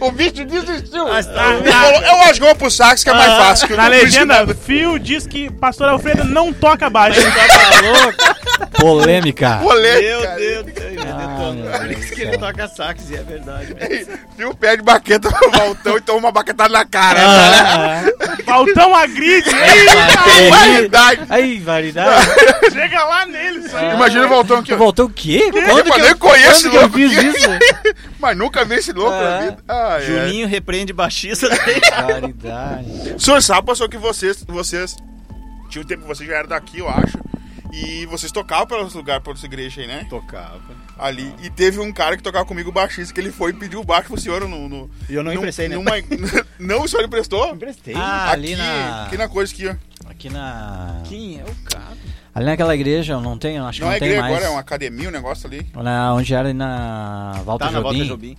O bicho desistiu. Ah, tá. Falou, eu acho que eu vou pro sax que é mais fácil. Que eu Na legenda. Fio diz que Pastor Alfredo não toca baixo. Tá louco? Polêmica. Rolê, Meu. Deus do céu, Ah, Por isso que ele toca sax, e é verdade. mesmo. Viu, pede baqueta pro Valtão e toma uma baquetada na cara. Ah, Faltão agride. ah, Variedade. Aí, variedade. Chega lá nele, isso aí. Imagina o Valtão aqui. Voltou o quê? Eu Quando que nem eu, conheço quando que eu fiz isso? Mas nunca vi esse louco na É. vida. Ah, é. Juninho repreende baixista. *laughs* Variedade. O senhor sabe, pastor, que vocês, vocês. Tinha um tempo que vocês já eram daqui, eu acho. E vocês tocavam pelos lugares, pelas igrejas aí, né? Tocava. Ali. E teve um cara que tocava comigo baixista, que ele foi e pediu o baixo pro senhor no. no E eu não num- emprestei, né? numa- *laughs* não, o senhor emprestou? Emprestei. Ah, aqui, ali na. aqui na coisa aqui, ó. Aqui na. Quem é o cara? Ali naquela igreja, não tem, acho que Não não, é tem igreja mais. agora, é uma academia, um negócio ali. Na, onde era ali na Walter Tá na volta Jobim. Jobim.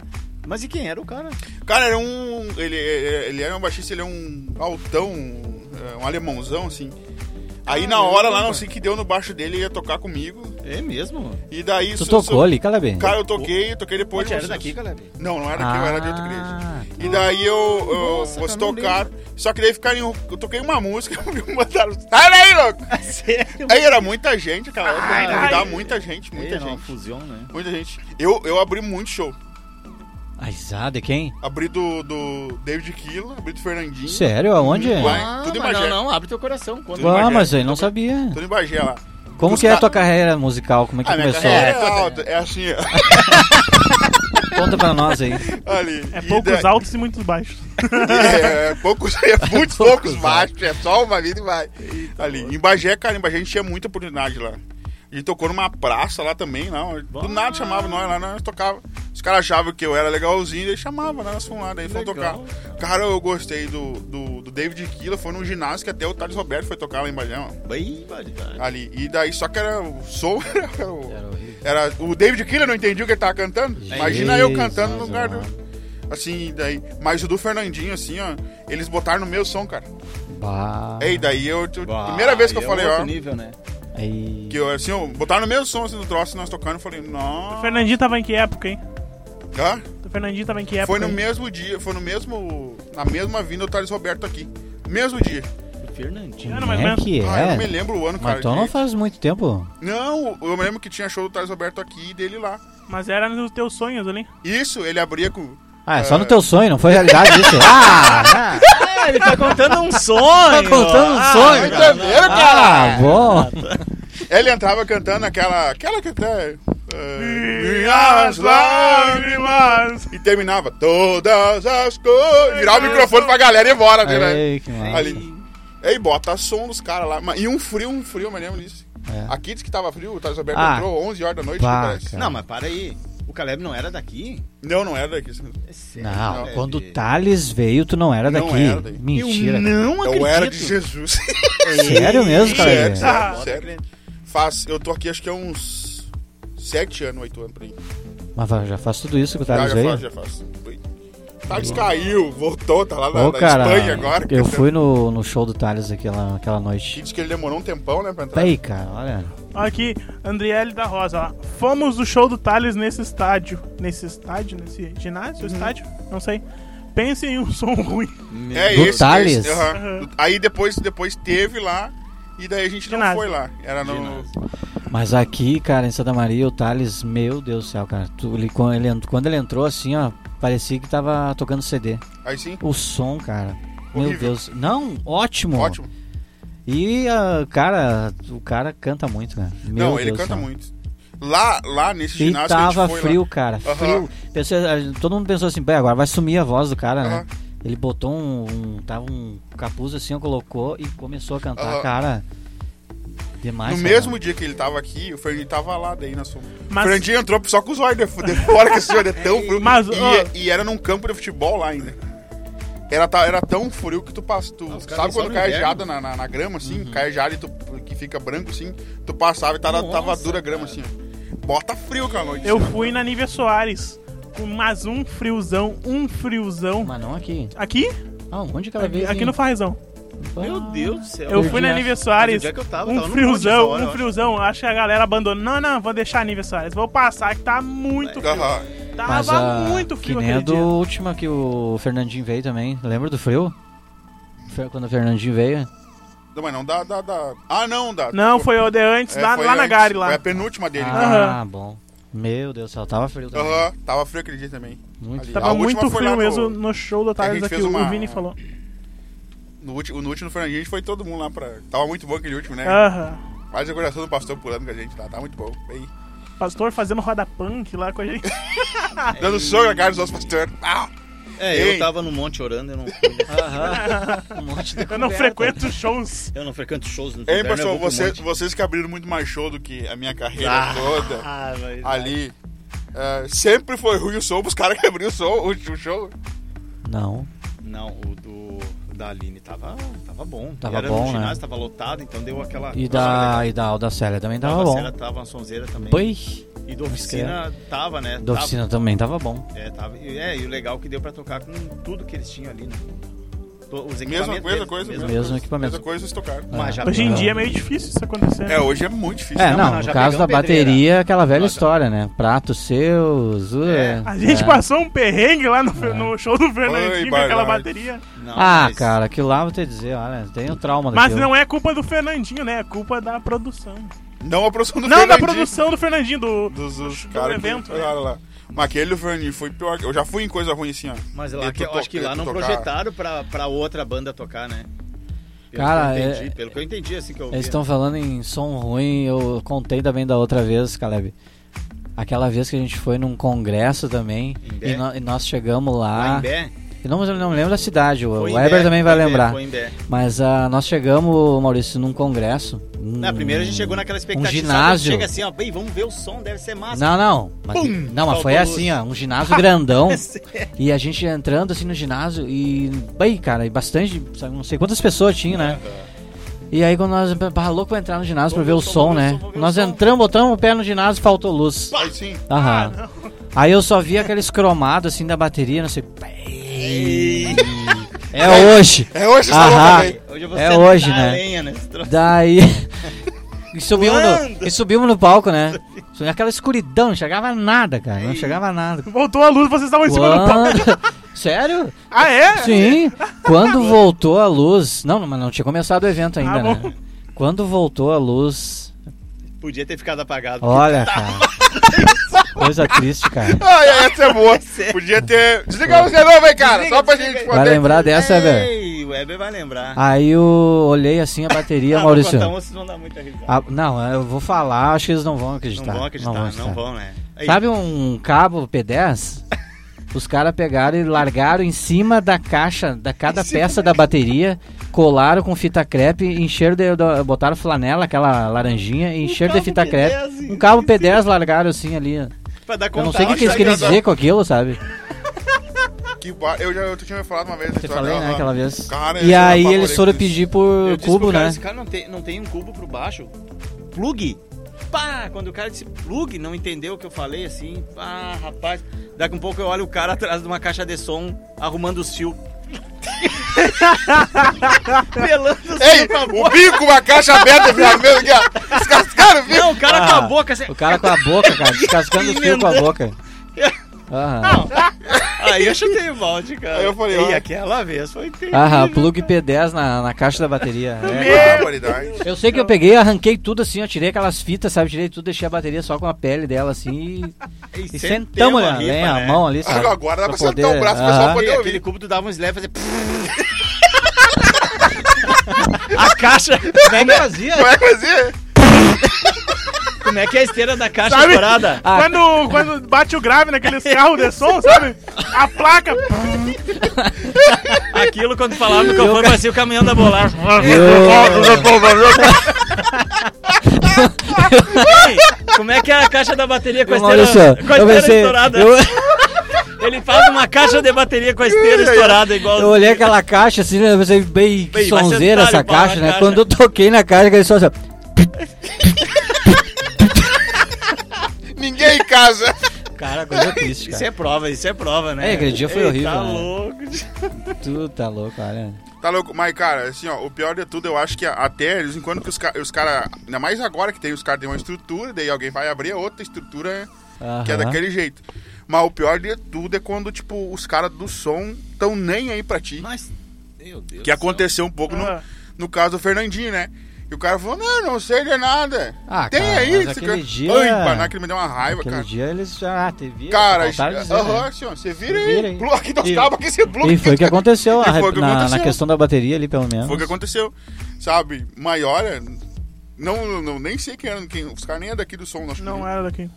Mas e quem era o cara? Cara, era um. Ele, ele era um baixista, ele é um altão, um alemãozão, assim. Aí na hora lá, não sei o que deu no baixo dele, ia tocar comigo. É mesmo? E daí. Tu tocou ali, Caleb? Cara, eu toquei, toquei depois. Pode era daqui, Caleb? Não, não era daqui, eu era de outra igreja. Ah, E daí eu, eu Nossa, cara, tocaram. Só que daí ficaram. Eu toquei uma música, *laughs* me mandaram. Sai daí, louco! *laughs* Sério? Aí era muita gente, aquela época. Ai, ai. muita gente, muita gente. fusion, né? Muita gente. Eu, eu abri muito show. Aizá, de quem? Abri do, do David Killa, abri do Fernandinho. Sério? Aonde? Ah, tudo em mas Bagé. não, não, abre teu coração. Tudo em Ah, Bagé. mas aí não sabia. Tudo em Bagé lá. Como Os que é a tua carreira musical? Como é que Ah, minha começou? carreira é alta. É assim, ó. *laughs* Conta pra nós aí. ali. É E poucos da- altos e muitos baixos. É, poucos, *laughs* é muitos Poucos poucos machos, é só uma vida e vai. Ali. Em Bagé, cara, em Bagé a gente tinha muita oportunidade lá. A gente tocou numa praça lá também, não. Do nada chamava nós lá, nós tocava. Os caras achavam que eu era legalzinho, eles chamavam, né? Nós fomos lá, daí fomos tocar. Cara, eu gostei do, do, do David Killa, foi num ginásio que até o Thales Roberto foi tocar lá em ó. Bem. Ali. E daí, só que era o som. *laughs* Era o, Era o David Killa não entendia o que ele tava cantando. Imagina eu cantando no lugar do. Assim, daí. Mas o do Fernandinho, assim, ó, eles botaram no meu som, cara. Bah. Ei, daí eu. eu- Bah, primeira vez que eu é falei, ó. nível, né? Aí. Que eu, assim, ó, botaram no meu som assim, do troço, nós tocando, eu falei, O não. Fernandinho tava em que época, hein? Hã? O Fernandinho tava em que época? Foi no hein? mesmo dia, foi no mesmo. Na mesma vinda o Thales Roberto aqui. Mesmo dia. O Fernandinho. Mais ou é menos. que Ah, eu não me é? lembro o ano, Mas cara. então não faz muito tempo. Não, eu me lembro que tinha show do Thales Roberto aqui e dele lá. Mas era nos teus sonhos ali. Isso, ele abria com. Ah, é só no teu sonho, não foi realidade isso? *laughs* Ah! Ah, ele tá contando um sonho. Tá contando um Ah, sonho, cara. Entenderam, Ah, cara? bom. Ele entrava cantando aquela. Aquela que até. eh, Minhas lágrimas. E terminava todas as coisas. Virava o microfone pra galera e ir embora, né? Ei, que massa. Ali. Ei, bota som dos caras lá. E um frio, um frio, mas lembro disso. É. Aqui disse que tava frio, o Thales Alberto Ah. entrou 11 horas da noite, cara. Não, mas para aí. O Caleb não era daqui? Não, não era daqui. É sério, Não, Caleb? quando o Thales veio, tu não era Não daqui. era daí. Mentira. Eu não acredito. Eu era de Jesus. *laughs* Sério mesmo, cara? Sério, sério, Ah. sério. Faz, eu tô aqui acho que é uns 7 anos, 8 anos por aí. Mas já faz tudo isso que o Já, Thales já veio? faz, já faz. Thales caiu, voltou, tá lá na, Ô, na cara, Espanha agora. eu fui no, no show do Thales aquela, aquela noite. disse que ele demorou um tempão, né, pra entrar. Aí, cara, olha. Olha aqui, Andriele da Rosa. Ó. Fomos do show do Thales nesse estádio. Nesse estádio? Nesse ginásio? Uhum. Estádio? Não sei. Pense em um som ruim. É Do esse, Thales? esse, aham. Aham. Aí depois, depois teve lá E daí a gente não foi lá. Era no. Mas aqui, cara, em Santa Maria, o Thales, meu Deus do céu, cara. Tu, ele, quando, ele, quando ele entrou assim, ó, parecia que tava tocando CD. Aí sim, O som, cara. Meu Horrível. Deus. Não, ótimo. ótimo. E, ah, cara, o cara canta muito, cara. Meu não, ele Deus canta céu. muito. Lá, lá nesse E ginásio que a tava gente foi frio, lá. cara. Aham. Frio. Pensei, todo mundo pensou assim, "Bem, agora vai sumir a voz do cara, né? Ele botou um, um- Tava um capuz assim, ó, colocou e começou a cantar. Aham. Cara. Demais. No cara. mesmo dia que ele tava aqui, o Fernandinho tava lá daí na sombra. Mas- O Fernandinho entrou só com os olhos de, de fora, que esse olho é tão *laughs* frio. Mas, e, ó. e era num campo de futebol lá ainda. Era, era tão frio que tu passa. Tu, Ah, sabe quando cai geada na, na, na grama, assim? Cai geada e tu, que fica branco assim. Tu passava e tava, Nossa, tava dura a grama cara. assim, ó. Bota frio aquela noite. Eu fui na Nívia Soares. Com mais um friozão, um friozão. Mas não aqui. Aqui? Ah, onde que ela Aqui, veio? aqui no Farrezão. Meu Deus do céu. Eu fui na Nívia Soares. que eu tava, um tava friozão, monte hora, um friozão. Acho que a galera abandonou. Não, não, vou deixar a Nívia Soares. Vou passar que tá muito frio. Aham. Mas Tava ah, muito que frio nem a do dia. última que o Fernandinho veio também. Lembra do frio? Quando o Fernandinho veio. Não, mas não dá, dá, dá. Ah, não, dá. Não, foi o de antes, É, lá, foi lá na antes. Gari, lá. Foi a penúltima dele. Ah, bom. Meu Deus do céu, tava frio também. Aham, tava frio aquele dia também. Muito Ali. Tava muito frio no- mesmo no show da que tarde aqui, fez o uma- Vini falou. No último, no último Fernandinho, a gente foi todo mundo lá pra. Tava muito bom aquele último, né? Aham. Mais a coração do pastor pulando com a gente lá. Tá muito bom. Aí. Pastor fazendo roda punk lá com a gente. *laughs* Dando soco na cara dos nossos pastores. Ah! É, Ei. eu tava no monte orando, eu não fui. Aham. *laughs* um monte de Eu não frequento shows. Eu não frequento shows no Ei, pro você, vocês que abriram muito mais show do que a minha carreira Ah, toda *laughs* mas- ali. é, sempre foi ruim o som pros caras que abriram o, som, o, o show. Não. Não, o do da Aline tava, tava bom. Tava Era bom, no né? ginásio, tava lotado, então deu aquela... E da, e da Alda Célia também tava bom. Ela tava uma sonzeira também. E da oficina tava, né? Da oficina também tava bom. Tava, é, tava. É, e o legal que deu pra tocar com tudo que eles tinham ali, né? To- Os Mesma coisa, coisa, mesma Mesmo coisa. equipamento. Mesma coisa, já Hoje em Não. dia é meio difícil isso acontecer. né? É, hoje é muito difícil. É, né? não, nós no caso da pedreira. bateria, aquela velha tá. história, né? Pratos seus. uh, É. A gente é. passou um perrengue lá no, no show do Fernandinho com aquela bateria. Não, Ah, mas- cara, aquilo lá vou te dizer, olha, tem o trauma Mas daquilo. não é culpa do Fernandinho, né? É culpa da produção. Não a produção do não da Fernandinho. produção do Fernandinho, do, Dos, dos do que evento. né? tocaram lá. Mas aquele foi pior. Eu já fui em coisa ruim assim, ó. Mas lá que, eu acho que lá não tocar- projetaram pra, pra outra banda tocar, né? Pelo Cara, que eu entendi, é- pelo que eu entendi, assim que eu vi. Eles estão falando em som ruim, eu contei também da outra vez, Caleb. Aquela vez que a gente foi num congresso também, e, nó- e nós chegamos Lá lá. Eu não, não lembro da cidade, o Foi em Weber Bé, também vai lembrar. Bé. Mas ah, nós chegamos, Maurício, num congresso. Na hum, primeira a gente chegou naquela expectativa. Um ginásio. Chega assim, ó, vamos ver o som, deve ser massa. Não, não. Mas, Pum! não, mas foi assim, ó, um ginásio grandão. *laughs* e a gente entrando assim no ginásio e. Bem, cara, e bastante. Não sei quantas pessoas tinha, né? E aí quando nós. Bah, louco pra entrar no ginásio pra ver o som, o né? som, ver Nós o som. entramos, botamos o pé no ginásio e faltou luz. Aí sim. Aham. Aí eu só vi aqueles cromados assim da bateria, não sei. É hoje! É hoje Aham. Hoje eu vou É sentar hoje, né? lenha nesse troço. Daí. *laughs* E subimos, no, Quando? e subimos no palco, né? Aquela escuridão, não chegava nada, cara. Não chegava nada. Voltou a luz, vocês estavam em cima do palco. Quando... *laughs* Sério? Ah, é? Sim. *laughs* Quando voltou a luz. Não, mas não tinha começado o evento ainda, Ah, né? Quando voltou a luz. Podia ter ficado apagado. Olha, cara. Coisa triste, cara. *laughs* Ai, essa é boa. *laughs* Podia ter. Desliga a luz de novo aí, cara. Desliga, Só pra desliga gente aí. Vai lembrar dessa, velho? O Weber vai lembrar. Aí eu olhei assim a bateria, Ah, Maurício. Vou contar um, vocês vão dar muita risada. Ah, não, eu vou falar, acho que eles não vão não acreditar. vão acreditar, não vão, né? Aí, Sabe um cabo P10? *laughs* Os caras pegaram e largaram em cima da caixa, da cada peça da bateria, colaram com fita crepe, encheram de, do- botaram flanela, aquela laranjinha, e encheram de cabo fita P10, crepe. Um cabo P10 largaram assim ali. Pra dar Eu não sei o que, que eles queriam que- dizer com aquilo, sabe? Que ba- Eu já eu tinha me falado uma vez. Te falei, né, aquela vez. Cara, E aí eles foram pedir Eu por disse pro cubo, cara, né? Esse cara não tem, não tem um cubo pro baixo. Plug. Pá! Quando o cara disse plug, não entendeu o que eu falei assim. Ah, rapaz. Daqui um pouco eu olho o cara atrás de uma caixa de som arrumando os fios. *laughs* Pelando os Ei, com o bico com a caixa aberta, viado, mesmo aqui, ó. Descascaram o bico. Não, o cara com Ah, a boca assim. O cara com a boca, cara, descascando os fios *laughs* com a boca. *laughs* Aham. Aí eu chutei o balde, cara. Aí eu falei, e ó. aquela vez foi terrível. Ah, plug P10 na, na caixa da bateria. *laughs* É. Eu sei que eu peguei, arranquei tudo assim, eu tirei aquelas fitas, sabe? Tirei tudo, deixei a bateria só com a pele dela assim e, *laughs* e sentamos a ali, ripa, né? a né? mão ali, sabe? Agora dá pra Pra sentar o braço pro pessoal poder E ouvir. aquele cubo tu dava um slap e fazia... *laughs* a caixa... Como é, que, fazia? Como é que fazia? Como é que é a esteira da caixa Sabe? estourada? Ah. *laughs* Quando, quando bate o grave naqueles carros de som, sabe? A placa. *laughs* Aquilo quando falava no microfone parecia o caminhão da bolacha. Ei, como é que é a caixa da bateria com a esteira, só, com a eu esteira pensei, estourada? eu, *laughs* Ele faz uma caixa de bateria com a esteira estourada igual... eu olhei aquela caixa assim, né, eu pensei, bem, Bem, sonzeira essa caixa, né? caixa. Quando eu toquei na caixa, aquele só assim, em casa. cara, coisa triste, Isso cara. é prova, isso é prova, né? É, aquele dia foi Ei, horrível, Tá né? louco. Tu tá louco, cara. Tá louco, mas cara, assim, ó, o pior de tudo, eu acho que até, de vez em quando, que os caras, os cara, ainda mais agora que tem, os caras têm uma estrutura, daí alguém vai abrir a outra estrutura que é daquele jeito. Mas o pior de tudo é quando, tipo, os caras do som tão nem aí pra ti. Mas, meu Deus Que aconteceu um pouco no, Ah. no caso do Fernandinho, né? E o cara falou, não, não sei de nada. Ah, tem cara, aí, aquele cara... dia- Ai, que ele me deu uma raiva, Aquele cara. dia eles já teve. Cara, faltaram dizer, aham, né? assim, ó, você vira Se vira aí, aí. aqui dos E- cabos, aqui você pluga. E foi o que aconteceu, E na, foi o que na- aconteceu. na questão da bateria ali, pelo menos. Foi o que aconteceu, sabe? Maior, é- não, não, nem sei quem era, quem, os caras nem é daqui do som, acho que Não nem. era daqui.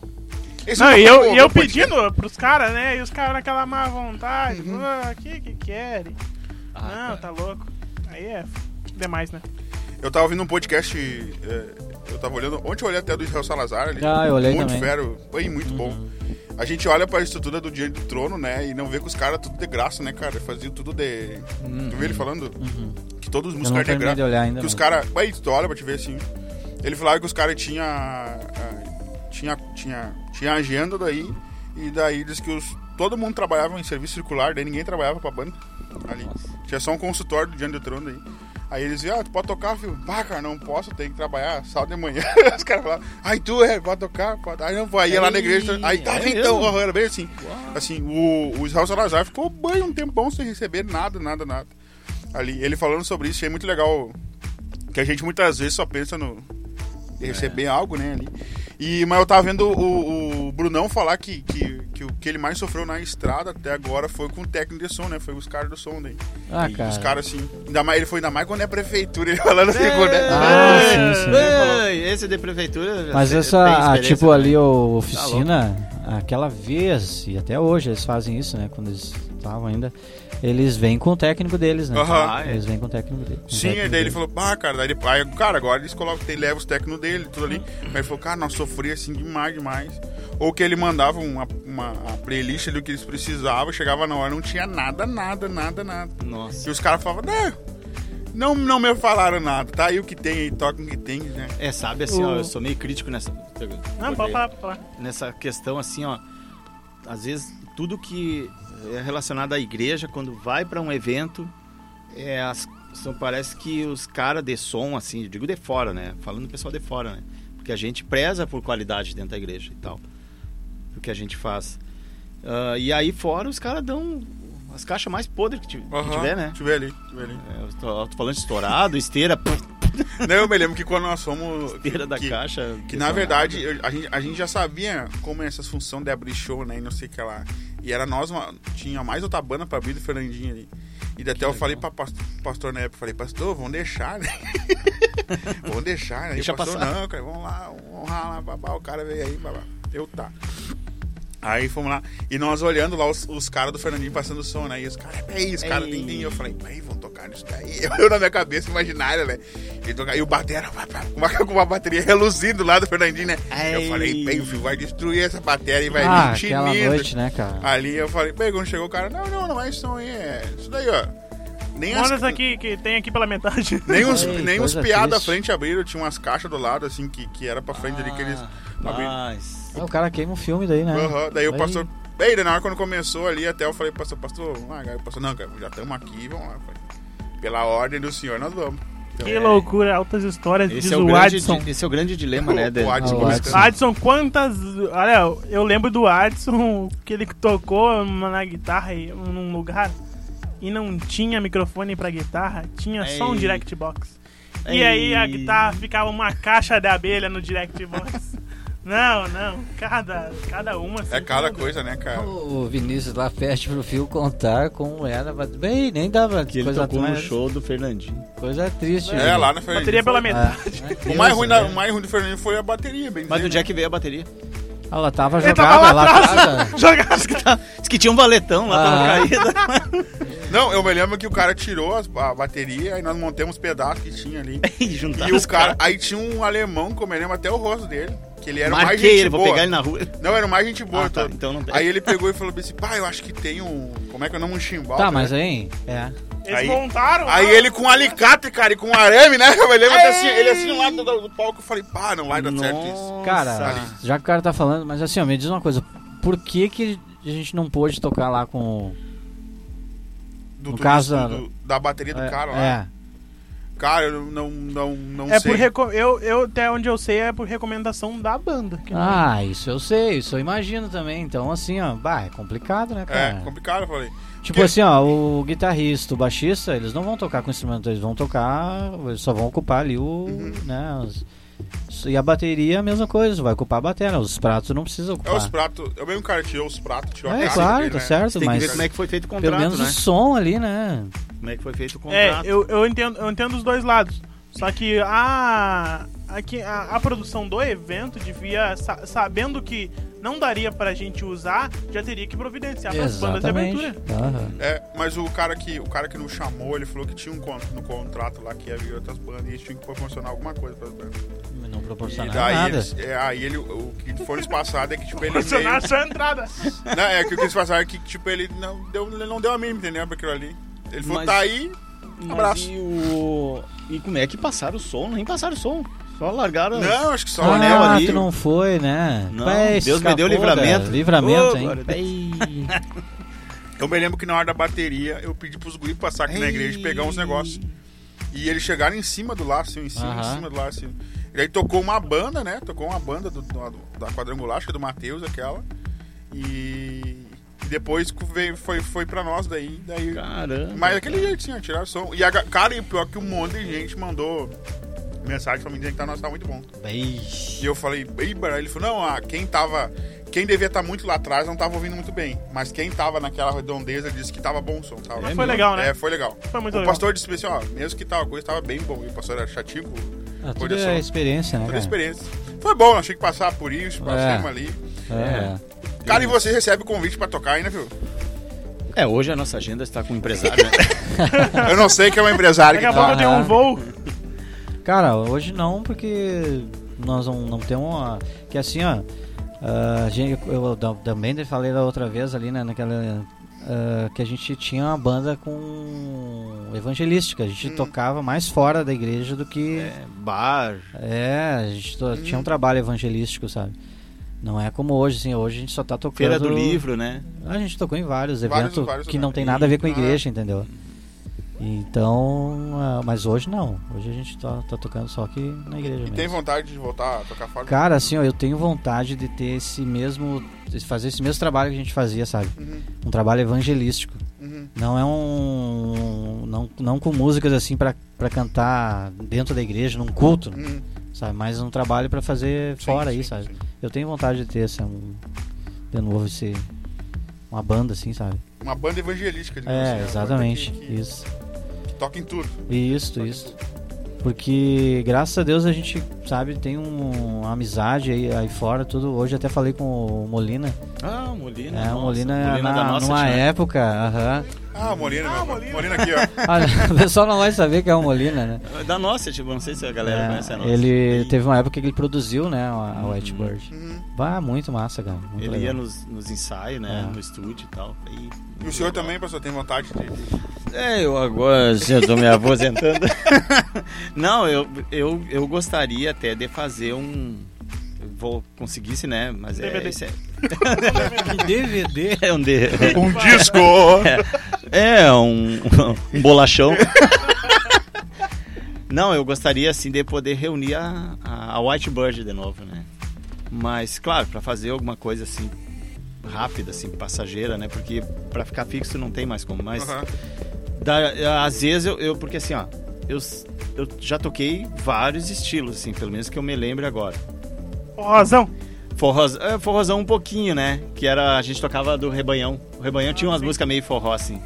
Esse Não, e eu, e eu pedindo pros caras, né? E os caras naquela má vontade. Uhum. Ah, que que querem? Ah, não, tá louco. Aí é demais, né? Eu tava ouvindo um podcast, é, eu tava olhando, ontem eu olhei até do Israel Salazar ali. Ah, eu olhei Muito também. fero, foi muito bom. A gente olha pra estrutura do Diante do Trono, né, e não vê que os caras tudo de graça, né, cara, faziam tudo de... Tu viu ele falando? Que todos os músicos de graça. de olhar ainda. que os mas- caras. Aí tu olha pra te ver assim. Ele falava que os caras tinha, ah, tinha. Tinha. Tinha agenda daí. E daí diz que os, todo mundo trabalhava em serviço circular, daí ninguém trabalhava pra banda. Ali. Tinha só um consultório do Diante do Trono daí. Aí eles diziam, ah, tu pode tocar, filho? Ah, cara, não posso, tem que trabalhar sábado de manhã. *laughs* Os caras falavam, ai, tu é, pode tocar, pode. Aí não, vai, ia lá na igreja. Aí tá, é então, ó, era bem assim. Assim, o, o Israel Salazar ficou banho um tempão sem receber nada, nada, nada. Ali, ele falando sobre isso, achei muito legal que a gente muitas vezes só pensa no receber algo, né, ali. E, mas eu tava vendo o, o Brunão falar que, que, que o que ele mais sofreu na estrada até agora foi com o técnico de som, né? Foi os caras do som daí. Ah, E cara. Os caras assim. Ainda mais, ele foi ainda mais quando é prefeitura, ele falando assim, quando é. Ah, sim, sim. Ei, esse é de prefeitura. Mas essa, a, experiência tipo também. ali, o oficina, aquela vez, e até hoje eles fazem isso, né? Quando eles estavam ainda, eles vêm com o técnico deles, né? Aham. Ah, é. Eles vêm com o técnico deles. Sim, e técnico daí ele falou, ah, cara, daí ele, aí, cara, agora eles colocam, tem, leva os técnicos dele, tudo ali. Aí ele falou, cara, nós sofria assim demais, demais. Ou que ele mandava uma, uma playlist ali, o que eles precisavam, chegava na hora, não tinha nada, nada, nada, nada. E Nossa. os caras falavam, não, não, não me falaram nada, tá aí o que tem aí, toca o que tem, né? É, sabe assim, ó, eu sou meio crítico nessa. Não, pode falar, pode falar. Nessa questão assim, ó. Às vezes, tudo que é relacionado à igreja, quando vai pra um evento, é, as, são, parece que os caras de som, assim, eu digo de fora, né? Falando do pessoal de fora, né? Porque a gente preza por qualidade dentro da igreja e tal. O que a gente faz. Ah, e aí fora os caras dão as caixas mais podres que, ti- que Aham, tiver, né? Tiver ali, tiver ali. É, eu tô, eu tô falando de estourado, *laughs* esteira, Não, eu me lembro que quando nós fomos. *laughs* esteira da que, caixa. Que na verdade eu- a, gente, a gente já sabia como é essas funções de abrir show, né? E não sei o que lá. E era nós, uma, tinha mais outra banda pra abrir do Fernandinho ali. E até eu falei pra pastor, pastor na época, falei, pastor, vamos deixar, né? *laughs* vamos deixar, né? Deixa e o pastor, passar. não, cara, vamos lá, vamos honrar lá, babá, o cara veio aí, babá. Eu tá. Aí fomos lá, e nós olhando lá os, os caras do Fernandinho passando o som, né? E os caras, é isso, cara, tem, tem. Eu falei, pai, vamos tocar nisso daí. *laughs* Eu na minha cabeça imaginária, né? E, tocar, e o batera com uma, *laughs* com uma bateria reluzindo lá do Fernandinho, né? Eu Ei. falei, bem, filho, vai destruir essa bateria e vai Ah, tinindo. noite, né, cara? Ali eu falei, bem, quando chegou o cara, não, não, não é isso aí, é isso daí, ó. Nem as, Olha essa aqui que tem aqui pela metade. *laughs* nem os, Ei, nem os piados à frente abriram, tinha umas caixas do lado, assim, que, que era pra frente ali que eles abriram. Mas. Ah, o cara queima o filme daí, né? Aham, daí o Aí- pastor. Bem, daí na hora quando começou ali, até eu falei pastor, pastor, ah, cara, pastor, não, cara, já estamos aqui, vamos lá. Falei, Pela ordem do senhor, nós vamos. Que loucura, altas histórias, Esse diz é, o o grande, Adson. di- esse é o grande dilema, né? O Adson Ah, o gostando. Adson. Adson, quantas. Olha, eu lembro do Adson que ele tocou na guitarra em- num lugar e não tinha microfone pra guitarra, tinha só um Ei. direct box. E aí a Ei. guitarra ficava uma caixa de abelha no direct box. *laughs* Não, não, cada, cada uma. assim, É cada coisa, né, cara? O Vinícius lá pede pro Fio contar como era. mas, Bem, nem dava Que ele coisa, tocou no show do Fernandinho. coisa triste. É, lá na Bateria pela metade. Ah, O mais, ruim da, o mais ruim do Fernando foi a bateria, bem Mas dizer, onde é que veio a bateria? Ela tava Ele jogada tava lá lá atrás. ó. Jogar Diz que tinha um valetão lá, tava Ah. caído. *laughs* Não, eu me lembro que o cara tirou as- a bateria e nós montamos os pedaços que tinha ali. *laughs* e E o cara, caras. aí tinha um alemão, que eu me lembro até o rosto dele. Que ele era o mais Marquei gente ele, vou boa. pegar ele na rua. Não, era mais gente boa. Ah, tá, então. então não tem. Aí ele pegou e falou assim, pá, eu acho que tem um... Como é que é o nome? Um chimbal. Tá, né? mas aí. É. Eles Aí- montaram. Aí ele com um alicate, cara, e com um arame, né? *laughs* Eu me lembro até assim, ele assim lá do, do palco, eu falei, pá, não vai dar certo isso. Nossa. Cara, já que o cara tá falando, mas assim, ó, me diz uma coisa. Por que que a gente não pôde tocar lá com. Do, No do- caso, do- do- da bateria do é, cara lá. É. Cara, eu não, não, não É sei. por reco- eu, eu, até onde eu sei, é por recomendação da banda. não- Ah, isso eu sei, isso eu imagino também. Então, assim, ó, bah, é complicado, né, É, cara? complicado, eu falei. Tipo Porque- assim, ó, o guitarrista, o baixista, eles não vão tocar com instrumento, eles vão tocar, eles só vão ocupar ali o, Uhum. né, os- e a bateria é a mesma coisa, vai ocupar a bateria, os pratos não precisa É ocupar. os pratos. Eu mesmo, cara, tirou os pratos, tirou a É, claro, tá né? certo, Tem que mas ver como é que foi feito o pelo contrato, menos né? o som ali, né? Como é que foi feito o É, contrato. eu, eu, entendo, eu entendo os dois lados. Só que a, a, a produção do evento devia, sa- sabendo que não daria pra gente usar, já teria que providenciar para as bandas de abertura. Aham. É, mas o cara que o cara que nos chamou, ele falou que tinha um con- no contrato lá que havia outras bandas e eles tinham que proporcionar alguma coisa para as bandas. Não proporcionar nada. eles, é, aí ele, o que foi nos passado é que tipo ele meio, Funcionar só a entrada. não, é que o que eles passaram é que tipo ele não deu, ele não deu a mínima, entendeu? Pra aquilo ali. Ele falou, Mas- tá aí, Mas abraço. E, o... e como é que passaram o som? Nem passaram o som. Só largaram. não, acho que só o anel ah, ali. tu não foi, né? Não, Pai, Deus me deu livramento. cara. Livramento, Ô, hein? Ei. *laughs* Eu me lembro que na hora da bateria eu pedi pros guris passar aqui na igreja e pegar uns negócios. E eles chegaram em cima do laço, assim, em cima, Aham. em cima do laço. Assim. E aí tocou uma banda, né? Tocou uma banda do, do- da quadrangular, acho que é do Matheus, aquela. E depois veio, foi, foi pra nós daí. daí Caramba. mas daquele jeitinho, tirar o som. E a, cara, e pior que um monte de gente mandou mensagem pra mim dizendo que tá, nós tá muito bom. E eu falei, ei, Bara", ele falou, não, ah, quem tava. Quem devia estar muito lá atrás não tava ouvindo muito bem. Mas quem tava naquela redondeza disse que tava bom o som. Tava. Mas foi legal, né? É, foi legal. Foi muito o legal. pastor disse assim, ó, mesmo que tal coisa tava bem bom. E o pastor era chatico, Ah, tudo é experiência, né, toda a cara? experiência. Foi bom, achei que passar por isso, passamos É. ali. É. Cara, e você recebe o convite pra tocar ainda, viu? É, hoje a nossa agenda está com o empresário, né? *laughs* Eu não sei que é um empresário Daqui que a pouco eu tá. tenho um voo. Cara, hoje não, porque nós não, não temos uma. Que assim, ó. a gente, eu também falei da outra vez ali, né, naquela. ah, que a gente tinha uma banda com evangelística, a gente Hum. tocava mais fora da igreja do que. É, bar. É, a gente Hum. tinha um trabalho evangelístico, sabe? Não é como hoje, assim, hoje a gente só tá tocando. Feira do livro, né? A gente tocou em vários Vários- eventos vários que não tem nada a ver com a Ah. igreja, entendeu? Então, ah, mas hoje não. Hoje a gente tá, tá tocando só aqui na igreja E mesmo. tem vontade de voltar a tocar fora? Cara, assim, ó, eu tenho vontade de ter esse mesmo. de fazer esse mesmo trabalho que a gente fazia, sabe? Uhum, Um trabalho evangelístico. uhum. Não é um. Não, não com músicas assim pra, pra cantar dentro da igreja, num culto, Uhum. sabe? Mas um trabalho pra fazer Sim, fora aí, sim, sabe? sim. Eu tenho vontade de ter esse, um, de novo esse. Uma banda assim, sabe? Uma banda evangelística, digamos É, assim, banda exatamente. Que, que, Isso. que toca em tudo. Isso, isso. tudo. Porque graças a Deus a gente, sabe, tem um- uma amizade aí, aí fora, tudo. Hoje até falei com o Molina. Ah, o Molina. É, o nossa, Molina, Molina na, da nossa numa época, aham. Ah, Molina, Ah. Molina. Molina aqui, ó. Olha, *laughs* o pessoal não vai saber que é o Molina, né? Da nossa, tipo, não sei se a galera É, conhece a nossa. ele teve uma época que ele produziu, né, a, a White Bird. Uhum. Bah, muito massa, cara. muito Ele legal. ia nos, nos ensaios, né? É. No estúdio e tal. E, E o senhor também, pastor, tem vontade de. É, eu agora já tô me aposentando. *laughs* Não, eu, eu, eu gostaria até de fazer um. Vou conseguisse, né? Mas é, DVD. é, *laughs* Que DVD? é um de, Um disco! é um, *laughs* um bolachão. Não, eu gostaria assim de poder reunir a, a, a White Bird de novo, né? Mas, claro, para fazer alguma coisa assim rápida, assim, passageira, né? Porque para ficar fixo não tem mais como. Mas da- às vezes eu, eu- porque assim, ó, eu, eu já toquei vários estilos, assim, pelo menos que eu me lembre agora. Rosão. Forroz, é, forrozão um pouquinho, né? Que era a gente tocava do Rebanhão. O Rebanhão tinha umas sim. músicas meio forró assim.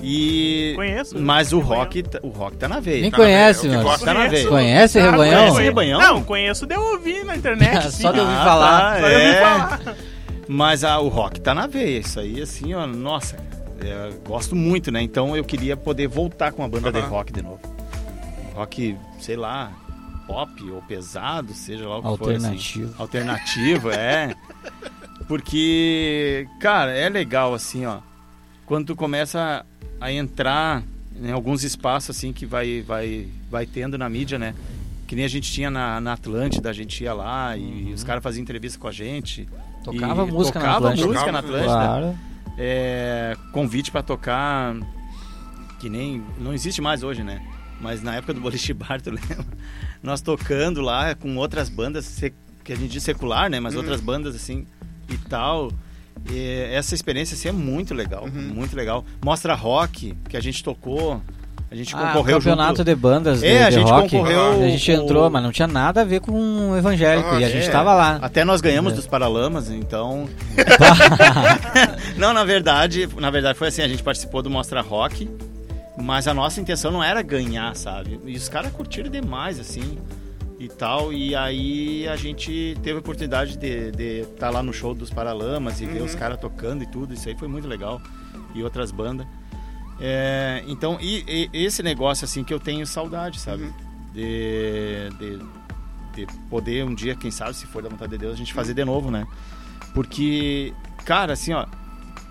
E Conheço. mas o rock, tá- o rock tá na veia. Nem Tá na conhece, veia, o que mano. Tá na veia. Conhece Cara, Rebanhão? conheço Rebanhão? Não, conheço de ouvir na internet. *laughs* Só de sim. ouvir Ah, falar. tá, Só de ouvir é. falar. Mas a, o rock tá na veia, isso aí assim, ó, nossa, é, eu gosto muito, né? Então eu queria poder voltar com a banda de Aham. rock de novo. Rock, sei lá, pop ou pesado, seja lá o que for. assim. Alternativo. Alternativo, é. Porque, cara, é legal assim, ó. Quando tu começa a entrar em alguns espaços assim que vai, vai, vai tendo na mídia, né? Que nem a gente tinha na, na Atlântida, a gente ia lá e os caras faziam entrevista com a gente. Tocava música na tocava Atlântida. música na Atlântida. Claro. É, convite pra tocar que nem não existe mais hoje, né? Mas na época do Boliche Bar, tu *laughs* lembra? Nós tocando lá com outras bandas que a gente diz secular, né? Mas Uhum. outras bandas assim e tal. E essa experiência assim é muito legal, Uhum. muito legal. Mostra rock que a gente tocou, a gente Ah, concorreu o campeonato junto. de bandas É, de, a de gente rock. concorreu A gente o- entrou, mas não tinha nada a ver com o evangélico. Ah, e a gente É, tava lá. Até nós ganhamos É. dos Paralamas, então. *laughs* *laughs* não, na verdade, na verdade foi assim, a gente participou do Mostra Rock, mas a nossa intenção não era ganhar, sabe? E os caras curtiram demais, assim, e tal. E aí a gente teve a oportunidade de estar lá no show dos Paralamas e ver Uhum. os caras tocando e tudo. Isso aí foi muito legal. E outras bandas. É, então, e, e esse negócio, assim, que eu tenho saudade, sabe? Uhum. De, de, de poder um dia, quem sabe, se for da vontade de Deus, a gente fazer de novo, né? Porque, cara, assim, ó,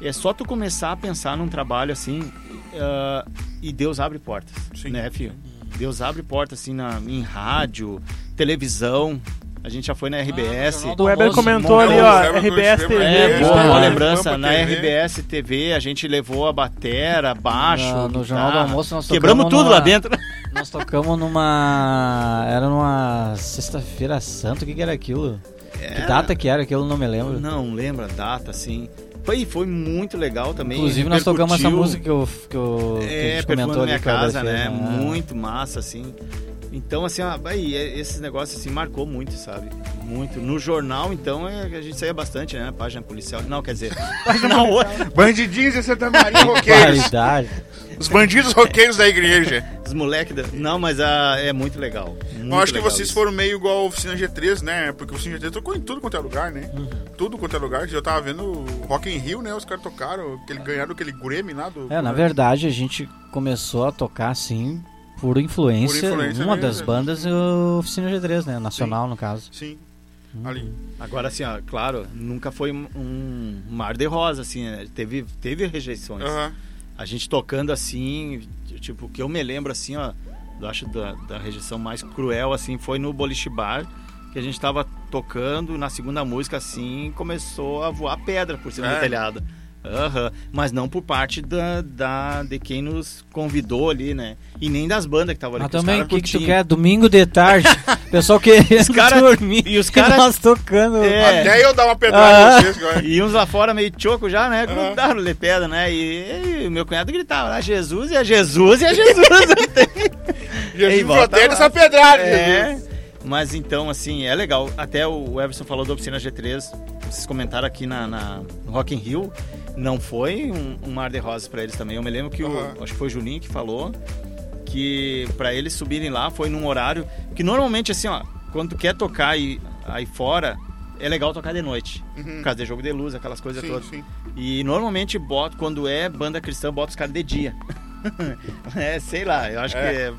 é só tu começar a pensar num trabalho assim ah, e Deus abre portas, Sim. né, filho? Deus abre portas assim na, em rádio, televisão. A gente já foi na RBS. Jornal do O Weber comentou ali, ó, RBS TV. É, boa, boa É, lembrança. Na. RBS TV a gente levou a batera, baixo, No- no Jornal do. Almoço nós Quebramos tudo lá numa- dentro. *laughs* Nós tocamos numa. Era numa Sexta-feira Santa, o que, que era aquilo? Que data que era aquilo? Não me lembro. Não lembro a data, assim. Foi, foi muito legal também. Inclusive, nós tocamos essa música que, eu, que, eu, que É, comentou na minha casa, né? né? Muito massa, assim. Então, assim, ó, aí, é- esses negócios, assim, marcou muito, sabe? Muito. No jornal, então, é, que a gente saía bastante, né? Página policial. Não, quer dizer, *laughs* *laughs* na outra, Bandidinhos de Santa Maria *laughs* roqueiros. Qualidade. Os bandidos roqueiros da igreja. os moleques... Da... Não, mas ah, é muito legal. Muito Eu acho que vocês isso. foram meio igual a Oficina G3, né? Porque a Oficina G3 tocou em tudo quanto é lugar, né? Tudo quanto é lugar. Eu tava vendo o Rock in Rio, né? Os caras tocaram, aquele, ganharam aquele Grammy lá do... É, na verdade, a gente começou a tocar assim, por influência. Por influência uma das né? bandas é o Oficina G3, né? Nacional, no caso. Sim. Ali. Agora, assim, ó, claro, nunca foi um- mar de rosa, assim, né? Teve, teve rejeições. Aham. A gente tocando assim, tipo, o que eu me lembro assim, ó, eu acho da, da rejeição mais cruel assim, foi no Boliche Bar, que a gente tava tocando, na segunda música assim, começou a voar pedra por cima É. do telhado. Aham, Mas não por parte da, da, de quem nos convidou ali, né? E nem das bandas que estavam ali. Mas que os também, o que, que tu quer? Domingo de tarde, *laughs* pessoal querendo cara- dormir. e os *laughs* caras- nós tocando. É. Até eu dar uma pedrada Ah. vocês, cara. E uns lá fora meio choco já, né? Aham. Grudaram de pedra, né? E, e o meu cunhado gritava, ah, Jesus e a Jesus e a Jesus. *laughs* Jesus lá. essa pedrada, Jesus. É. Mas então, assim, é legal. Até o Everson falou da oficina G3. Vocês comentaram aqui na, na no Rock in Rio. Não foi um, um mar de rosas pra eles também. Eu me lembro que o, Aham. acho que foi o Juninho que falou que pra eles subirem lá foi num horário que normalmente assim, ó, quando tu quer tocar aí, aí fora, é legal tocar de noite. Uhum. Por causa de jogo de luz, aquelas coisas Sim, todas. sim. E normalmente bota, quando é banda cristã, bota os caras de dia. *laughs* é, sei lá, eu acho É. que. é-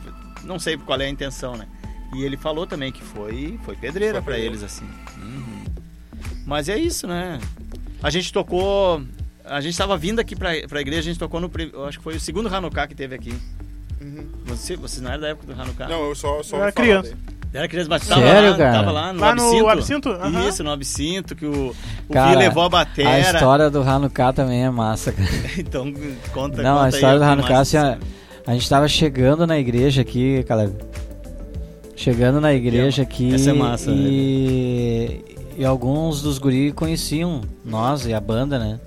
não sei qual é a intenção, né? E ele falou também que foi, foi pedreira pedreira. eles, assim. Uhum. Mas é isso, né? A gente tocou. A gente tava vindo aqui pra, pra igreja, a gente tocou no. Acho que foi o segundo Hanukkah que teve aqui. Uhum. Você, você não era da época do Hanukkah? Não, eu só, só Eu era criança. daí. Era criança, mas Sério, tava lá, cara? tava lá no Lá no Absinto. Absinto? Aham. Isso, no Absinto, que o, o Cara, Vi levou a A batera. história do Hanukkah também é massa, cara. *laughs* Então, conta Não, conta a história aí, do Hanukkah, assim, ó, você- a gente tava chegando na igreja aqui, Caleb. Chegando na igreja aqui. Essa é massa, e, e alguns dos guri conheciam nós e a banda, né?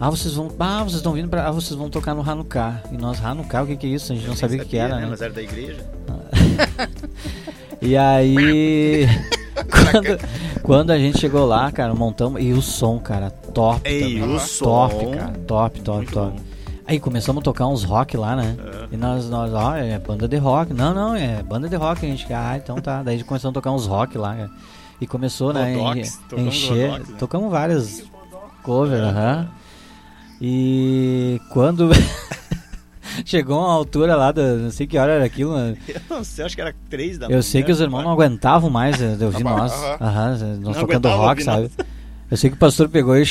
Ah, vocês vão. Ah, vocês estão vindo pra. Ah, vocês vão tocar no Hanukkah. E nós, Hanukkah, o que, que é isso? A gente não sabia o que, que era, né? Mas era da igreja. *laughs* E aí. *laughs* quando, quando a gente chegou lá, cara, montamos. E o som, cara, top. Ei, também. o Top, som. cara. Top, top, Muito top. bom. Aí começamos a tocar uns rock lá, né? É. E nós, nós, ó, é banda de rock. Não, não, é banda de rock. A gente, ah, então tá. Daí começamos a tocar uns rock lá, cara. E começou, né? Rodox, tocamos encher. Rodox, né? Tocamos várias covers, aham. E quando *laughs* chegou uma altura lá, da, não sei que hora era aquilo, né? *laughs* Eu não sei, acho que era três da manhã. Eu sei que os irmãos não aguentavam mais eh, de ouvir nós. aham. Aham, nós Não tocando rock, sabe? Eu sei que o pastor pegou e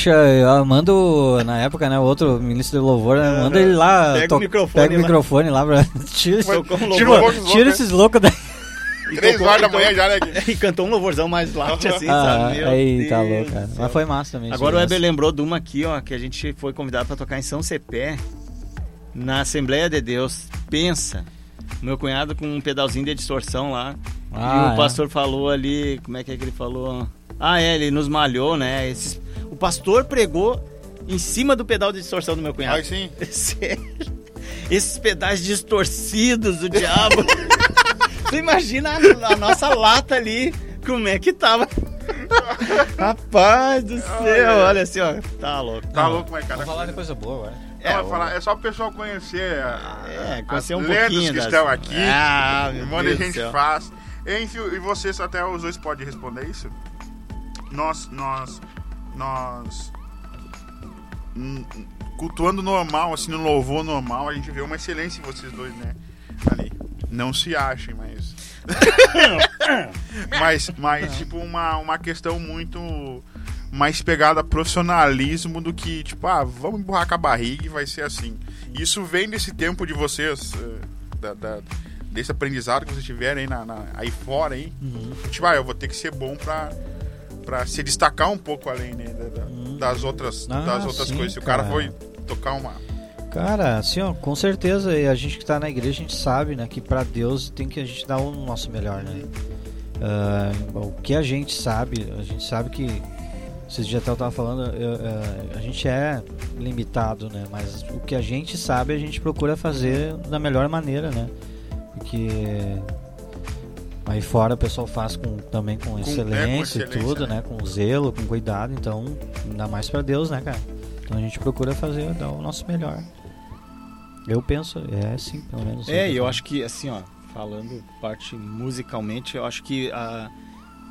manda o, na época, né, o outro ministro de louvor, né, manda ele lá, Pega o microfone pega o lá. microfone lá pra *laughs* tira, Tira o tira esses loucos daí. E Três tocou- horas da e tocou- manhã já, né? *laughs* E cantou um louvorzão mais light, assim, Ah, sabe? Meu aí tá louco, cara. Mas foi massa também. Agora o Weber lembrou de uma aqui, ó, que a gente foi convidado para tocar em São Cepé, na Assembleia de Deus. Pensa, meu cunhado com um pedalzinho de distorção lá. Ah, e o é. pastor falou ali, como é que é que ele falou? Ah, é, ele nos malhou, né? Esses- o pastor pregou em cima do pedal de distorção do meu cunhado. Aí sim. *laughs* Sério. Esses pedais distorcidos do diabo. *laughs* tu imagina a, a nossa lata ali, como é que tava. Rapaz do céu, olha assim, ó. Tá louco. Tá louco, mas cara. Vamos falar de coisa boa agora. É, É, falar, é só o pessoal conhecer a- É, as conhecer um lendas pouquinho que das- estão aqui. Ah, um meu monte Deus de gente céu. faz. Enfim, e vocês até os dois podem responder isso? Nós, nós, nós hum, cultuando normal, assim, no louvor normal, a gente vê uma excelência em vocês dois, né? Ali. Não se achem, mas. *laughs* mas, mas tipo, uma, uma questão muito mais pegada a profissionalismo do que, tipo, ah, vamos empurrar com a barriga e vai ser assim. Isso vem desse tempo de vocês, eh, da, da- desse aprendizado que vocês tiverem aí, na, na- aí fora, aí. Tipo, ah, eu vou ter que ser bom pra, pra se destacar um pouco além, né, da- da- das outras, Ah, das outras sim, coisas. Se o cara cara. foi tocar uma... Cara, assim, ó, com certeza, e a gente que tá na igreja, a gente sabe, né, que pra Deus tem que a gente dar o nosso melhor, né? Ah, o que a gente sabe, a gente sabe que, até eu tava falando, eu, ah, a gente é limitado, né? Mas o que a gente sabe, a gente procura fazer da melhor maneira, né? Porque aí fora o pessoal faz com, também com, é, com excelência, excelência, e tudo, né? né? Com zelo, com cuidado, então, ainda mais pra Deus, né, cara? Então a gente procura fazer, dar o nosso melhor. Eu penso, é sim, pelo menos. É, e eu acho que, assim, ó, falando parte musicalmente, eu acho que a,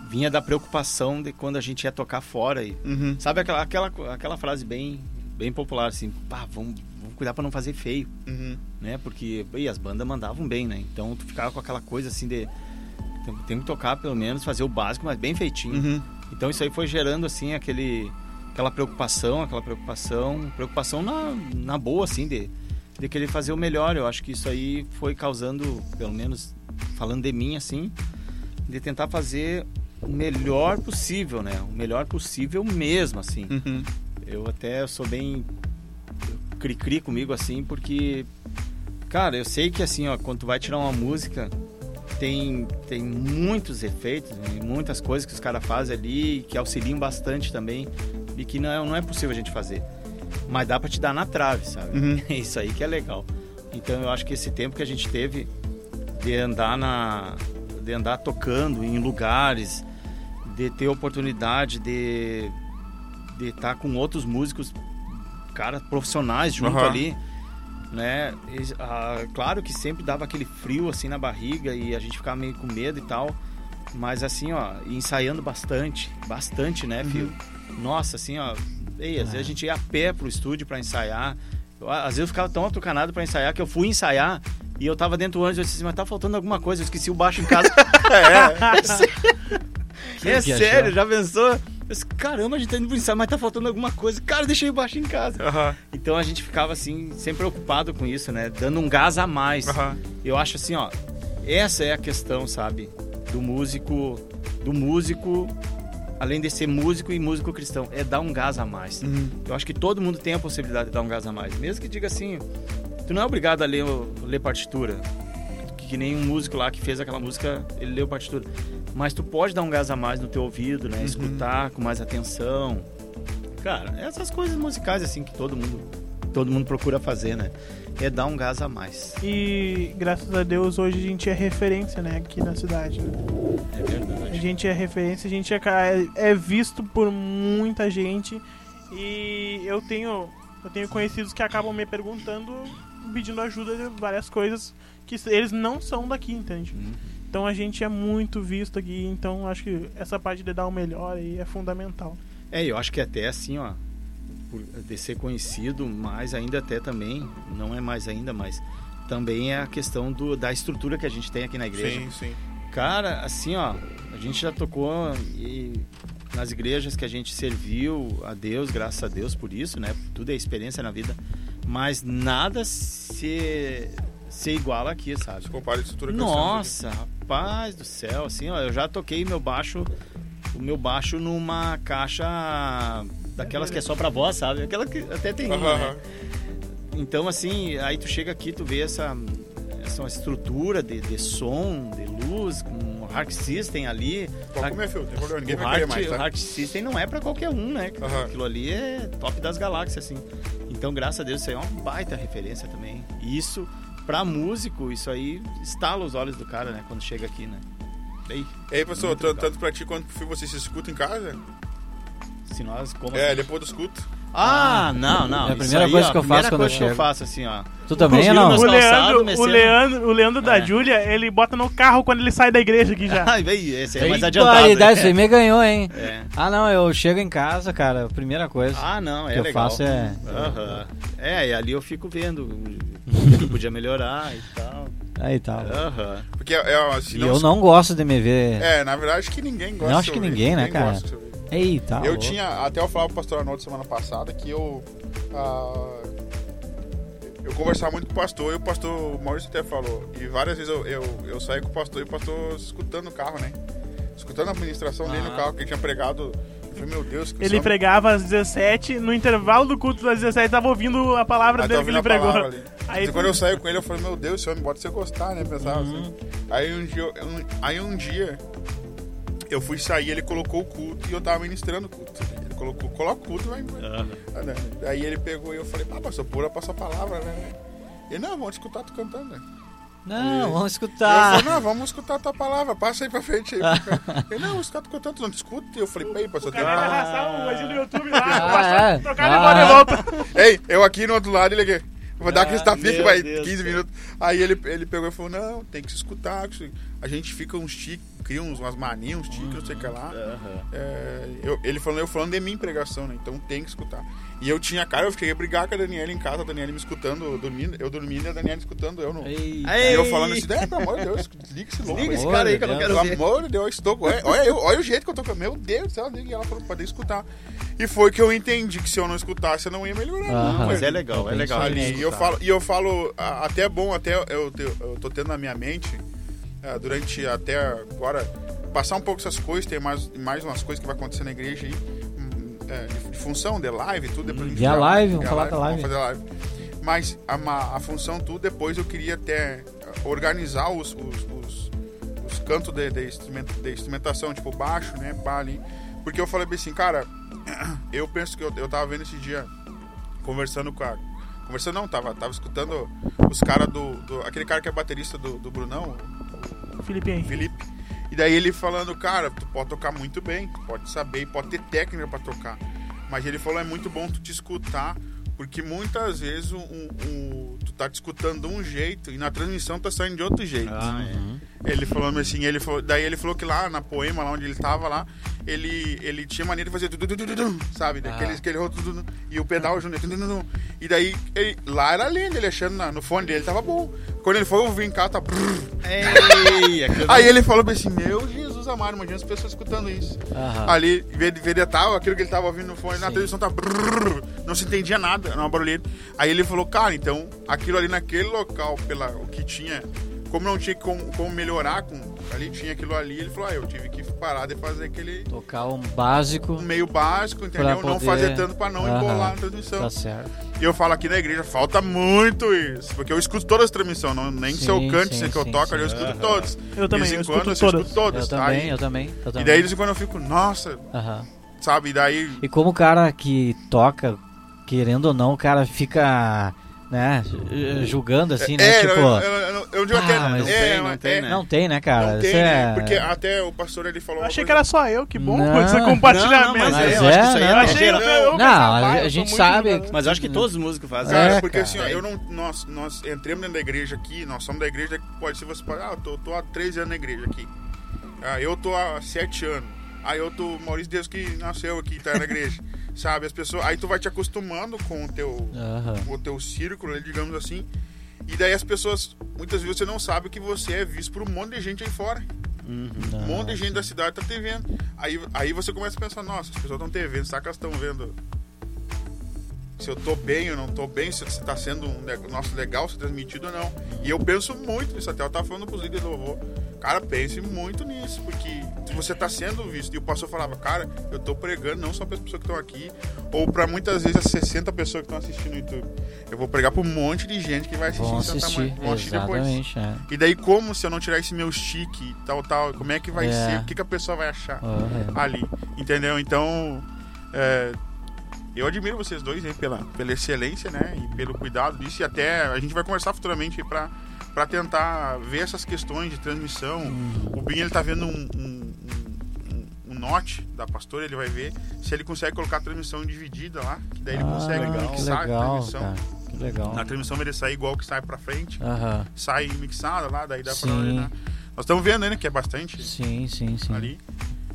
vinha da preocupação de quando a gente ia tocar fora. E, Uhum. sabe aquela, aquela, aquela frase bem, bem popular, assim, pá, vamos, vamos cuidar pra não fazer feio, Uhum. né? Porque e as bandas mandavam bem, né? Então tu ficava com aquela coisa assim de. Tem, tem que tocar pelo menos, fazer o básico, mas bem feitinho. Uhum. Então isso aí foi gerando assim aquele aquela preocupação, aquela preocupação, preocupação na, na boa assim de, de querer fazer o melhor. Eu acho que isso aí foi causando, pelo menos falando de mim assim, de tentar fazer o melhor possível, né? O melhor possível mesmo assim. Uhum. Eu até sou bem cri-cri comigo assim, porque cara, eu sei que assim, ó, quando tu vai tirar uma música, tem tem muitos efeitos, né, muitas coisas que os caras fazem ali que auxiliam bastante também e que não é, não é possível a gente fazer. Mas dá pra te dar na trave, sabe? Uhum. É *laughs* isso aí que é legal. Então eu acho que esse tempo que a gente teve de andar na de andar tocando em lugares, de ter oportunidade de de estar com outros músicos, cara, profissionais junto Aham. ali, né? E, ah, claro que sempre dava aquele frio assim na barriga e a gente ficava meio com medo e tal, mas assim, ó, ensaiando bastante, bastante, né, filho? Nossa, assim, ó, ei, às vezes a gente ia a pé pro estúdio para ensaiar. Eu, às vezes eu ficava tão atucanado para ensaiar que eu fui ensaiar e eu tava dentro do ônibus e eu disse assim, mas tá faltando alguma coisa, eu esqueci o baixo em casa. *laughs* *laughs* é, sério. É sério, já pensou? Eu disse, Caramba, a gente tá indo pro ensaio, mas tá faltando alguma coisa. Cara, deixei o baixo em casa. Aham. Então a gente ficava assim, sempre preocupado com isso, né? Dando um gás a mais. Aham. Eu acho assim, ó, essa é a questão, sabe? Do músico, do músico, além de ser músico e músico cristão, é dar um gás a mais. Uhum. Eu acho que todo mundo tem a possibilidade de dar um gás a mais. Mesmo que diga assim, tu não é obrigado a ler, ler partitura. que nem um músico lá que fez aquela música, ele leu partitura. Mas tu pode dar um gás a mais no teu ouvido, Uhum. né? Escutar com mais atenção. Cara, essas coisas musicais assim que todo mundo todo mundo procura fazer, né? É dar um gás a mais. E graças a Deus hoje a gente é referência, né, aqui na cidade. né? É A verdade. gente é referência, a gente é, ca- é visto por muita gente e eu tenho eu tenho conhecidos que acabam me perguntando, pedindo ajuda de várias coisas que eles não são daqui, entende? Uhum. Então a gente é muito visto aqui, então acho que essa parte de dar o melhor aí é fundamental. É, eu acho que até assim, ó, de ser conhecido, mais ainda até também, não é mais ainda, mas também é a questão do, da estrutura que a gente tem aqui na igreja. Sim, sim. Cara, assim, ó, a gente já tocou e nas igrejas que a gente serviu a Deus, graças a Deus por isso, né? Tudo é experiência na vida, mas nada se se iguala aqui, sabe? Se compara a estrutura que Nossa, rapaz do céu, assim, ó, eu já toquei meu baixo, o meu baixo numa caixa daquelas que é só pra voz, sabe? Aquela que até tem Aham, né? Então, assim, aí tu chega aqui, tu vê essa, essa estrutura de, de som, de luz, com um Hark System ali. Pode comer, filho. Não tem problema. Ninguém o vai Hark, mais, o tá? Hark System não é pra qualquer um, né? Aham. Aquilo ali é top das galáxias, assim. Então, graças a Deus, isso aí é uma baita referência também. Isso, pra músico, isso aí estala os olhos do cara, né? Quando chega aqui, né? E aí, professor, tanto pra ti quanto pro filho, você se escuta em casa? Se nós... Como É, assim? depois do escuto. Ah, não, não. É a primeira aí, coisa ó, que eu a primeira faço quando coisa eu que eu chego. faço, assim, ó. Tu também não? O Leandro, o. Leandro, o Leandro da É. Júlia, ele bota no carro quando ele sai da igreja aqui já. *laughs* Ai, véi, esse é mais adiantado. Isso aí me ganhou, hein? *laughs* É. Ah, não, eu chego em casa, cara, a primeira coisa Ah, não, é que eu legal. faço é... Aham. É, e ali eu fico vendo o *laughs* que podia melhorar e tal. Aí tá. Aham. Porque é, assim, E eu não gosto de me ver... É, na verdade, acho que ninguém gosta Eu acho que ninguém, né, cara? Eita, eu louco. tinha, até eu falava pro pastor Arnoldo semana passada que eu. ah, eu conversava muito com o pastor e o pastor Maurício até falou. E várias vezes eu, eu, eu saí com o pastor e o pastor escutando o carro, né? Escutando a administração dele no Ah. carro, que ele tinha pregado. Eu falei, meu Deus, que Ele som- pregava às 17, no intervalo do culto das 17, tava ouvindo a palavra Aí dele tá que ele pregou. *laughs* Aí E quando eu saí com ele, eu falei, meu Deus, esse homem bota você gostar, né? Pensava assim. Aí um dia, um- aí um dia eu fui sair, ele colocou o culto e eu tava ministrando o culto. Ele colocou, coloca o culto e vai né? Aí ele pegou e eu falei, ah, pastor, pura pra sua palavra, né? Ele, não, vamos escutar tu cantando, né? Não, vamos Eu escutar. falei, não, vamos escutar a tua palavra, passa aí pra frente aí. *laughs* ele, não, vamos escutar tu cantando, tu não te escuta? E eu falei, peraí, pastor, O tem cara vai palavra. arrastar o coisinho do YouTube lá, Ah, pastor é? tocar ele Ah. de volta. *laughs* Ei, eu aqui no outro lado, ele aqui. Vou dar aquele Ah, tapinha que meu vai Deus 15 do céu. minutos. Aí ele, ele pegou e falou: Não, tem que se escutar. A gente fica uns tiques, cria uns, umas manias, uns tiques, não sei o que lá. Aham. É, eu- ele falando, eu falando de mim em pregação, né? Então tem que escutar. E eu tinha cara, eu fiquei a brigar com a Daniela em casa, a Daniela me escutando, eu dormindo, eu dormindo e a Daniela escutando eu. Aí, E eu falando assim, é, pelo amor de Deus, desliga esse louco. Liga aí." esse cara aí que eu não quero Pelo ver. amor de Deus, eu estou. Olha, olha, eu- olha o jeito que eu tô com. Meu Deus do céu, e ela falou pra poder escutar. E foi que eu entendi que se eu não escutasse, eu não ia melhorar. Aham. não, Mas é legal, é legal. Ali, e eu falo, e eu falo até é bom, até eu, te- eu tô tendo na minha mente, durante até agora, passar um pouco essas coisas, tem mais, mais umas coisas que vai acontecer na igreja aí, hum, eh, de, de função, de live, tudo. Depois a gente E a live, e vamos a falar da live. Vamos fazer live. Mas a, a função tudo, depois eu queria até organizar os, os, os, os cantos de, de, instrumento, de instrumentação, tipo baixo, né, pá ali. Porque eu falei bem assim, cara, *clears throat* eu penso que eu, eu tava vendo esse dia, conversando com a. Conversando não, tava, tava escutando os caras do, do- Aquele cara que é baterista do, do Brunão, Felipe Henrique. Felipe. E daí ele falando, cara, tu pode tocar muito bem, tu pode saber, pode ter técnica pra tocar. Mas ele falou, é muito bom tu te escutar, porque muitas vezes o, o- tu tá te escutando de um jeito e na transmissão tá saindo de outro jeito. Ah, é. Ele falou assim, ele falou, daí ele falou que lá na poema, lá onde ele tava lá, ele, ele tinha maneira de fazer tudo, sabe? Daquele, Ah. aquele outro, e o pedal junto, e daí ele, lá era lindo, ele achando na- no fone dele tava bom. Quando ele foi ouvir em casa, tá. Ei, aquilo- Aí ele falou assim: Meu Jesus amado, imagina as pessoas escutando isso. Aham. Ali, vedetal, aquilo que ele tava ouvindo no fone, na Sim. televisão tá. brrr, não se entendia nada, uma barulheira. Aí ele falou: Cara, então, aquilo ali naquele local, pela, o que tinha, como não tinha como, como melhorar com, ali, tinha aquilo ali, ele falou, ah, eu tive que parar de fazer aquele Tocar um básico. um meio básico, entendeu? Pra Não poder- fazer tanto pra não Aham. embolar na transmissão. Tá certo. E eu falo aqui na igreja, falta muito isso. Porque eu escuto todas as transmissões, não, nem que se eu Sim, cante, sim, se que eu sim, toco, sim. ali, eu escuto Aham. todos. Eu também, eu em quando escuto eu todas. escuto todas. Eu também, Aí- eu também, eu E também. daí de vez em quando eu fico, nossa, Aham. sabe? E daí. E como o cara que toca, querendo ou não, o cara fica, né, julgando assim, né? é, tipo, eu, eu, eu, eu digo ah, até. mas é, tem, não tem, é, né? não tem, né, cara? Não tem, né? é... Porque até o pastor ele falou. Achei que era só eu, que bom Não. esse compartilhamento. Não, não, mas Mas é, eu acho que isso aí é, é Eu não. achei, eu, eu, eu Não, a- ah, gente muito sabe- julgador. Mas eu acho que todos os músicos fazem. Cara, É, porque cara. assim, ó, eu não, nós, nós entramos dentro da igreja aqui, nós somos da igreja, pode ser você pode, ah, eu tô, tô há 13 anos na igreja aqui. Ah, eu tô há 7 anos. Aí eu tô, Maurício Deus que nasceu aqui, tá na igreja. *laughs* Sabe, as pessoas, aí tu vai te acostumando com o teu, Aham. o teu círculo, digamos assim. E daí as pessoas, muitas vezes você não sabe que você é visto por um monte de gente aí fora. Uhum. Um monte de gente da cidade tá te vendo. Aí, aí você começa a pensar, nossa, as pessoas estão te vendo, será que elas estão vendo se eu tô bem ou não tô bem, se se tá sendo um ne- nosso legal, se transmitido ou não. E eu penso muito nisso, até eu tava falando pros líderes do louvor. Cara, pense muito nisso, porque se você tá sendo visto, e o pastor falava, cara, eu tô pregando não só para as pessoas que estão aqui, ou para muitas vezes as 60 pessoas que estão assistindo no YouTube. Eu vou pregar pra um monte de gente que vai assistir assistir. Vão assistir depois. é. E daí, como se eu não tirar esse meu chique e tal, tal, como é que vai É. ser? O que, que a pessoa vai achar Aham. ali? Entendeu? Então, é, eu admiro vocês dois aí pela, pela excelência, né? E pelo cuidado disso. E até a gente vai conversar futuramente aí pra, pra tentar ver essas questões de transmissão. Uhum. O Binho, ele tá vendo um, um, um, um note da pastora, ele vai ver se ele consegue colocar a transmissão dividida lá. Que daí ele Ah, consegue que mixar a legal, transmissão. cara. Que legal. Na transmissão ele sair igual que sai pra frente Aham. sai mixada lá, daí dá olhar. Nós estamos vendo ainda que é bastante Sim, sim, sim. ali.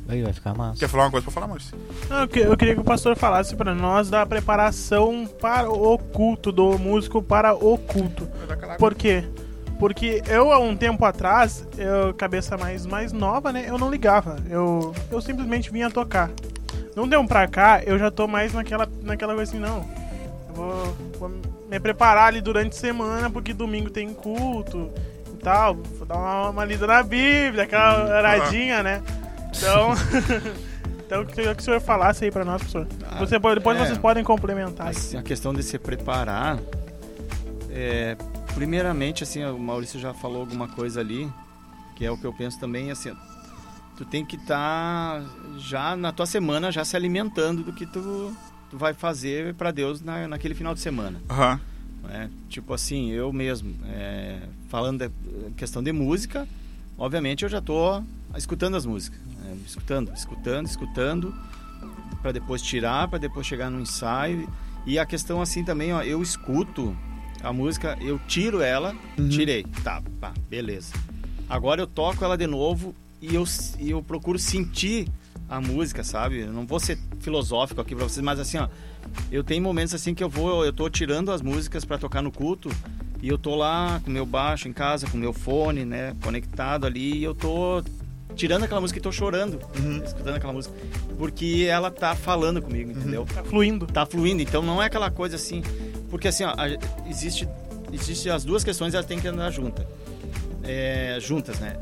Aí vai ficar massa. Quer falar uma coisa pra falar, Maurício? Não, eu que- eu queria que o pastor falasse pra nós da preparação para o culto, do músico para o culto. Por quê? Porque eu, há um tempo atrás, eu, cabeça mais, mais nova, né? Eu não ligava. Eu, eu simplesmente vinha tocar. Não deu um pra cá, eu já tô mais naquela, naquela coisa assim, não. Eu vou, vou me preparar ali durante a semana, porque domingo tem culto e tal. Vou dar uma, uma lida na Bíblia, aquela oradinha, né? Então. *laughs* então eu queria que o senhor falasse aí pra nós, professor. Ah, Você depois é. vocês podem complementar. Assim, a questão de se preparar, é, primeiramente, assim, o Maurício já falou alguma coisa ali, que é o que eu penso também, assim, tu tem que estar já na tua semana já se alimentando do que tu, tu vai fazer para Deus na, naquele final de semana. Aham. né? Tipo assim, eu mesmo, é, falando da questão de música, obviamente eu já tô escutando as músicas, né? escutando, escutando, escutando, para depois tirar, para depois chegar no ensaio. E a questão assim também, ó, eu escuto a música, eu tiro ela, Uhum. tirei, tá, pá, beleza. Agora eu toco ela de novo e eu, e eu procuro sentir a música, sabe? Eu não vou ser filosófico aqui pra vocês, mas assim, ó, eu tenho momentos assim que eu vou, eu tô tirando as músicas para tocar no culto e eu tô lá com meu baixo em casa, com meu fone, né, conectado ali, e eu tô tirando aquela música e tô chorando, Uhum. escutando aquela música, porque ela tá falando comigo, entendeu? Tá fluindo. Tá fluindo, então não é aquela coisa assim, porque assim, ó, existe existe as duas questões, elas têm que andar juntas. É, juntas, né?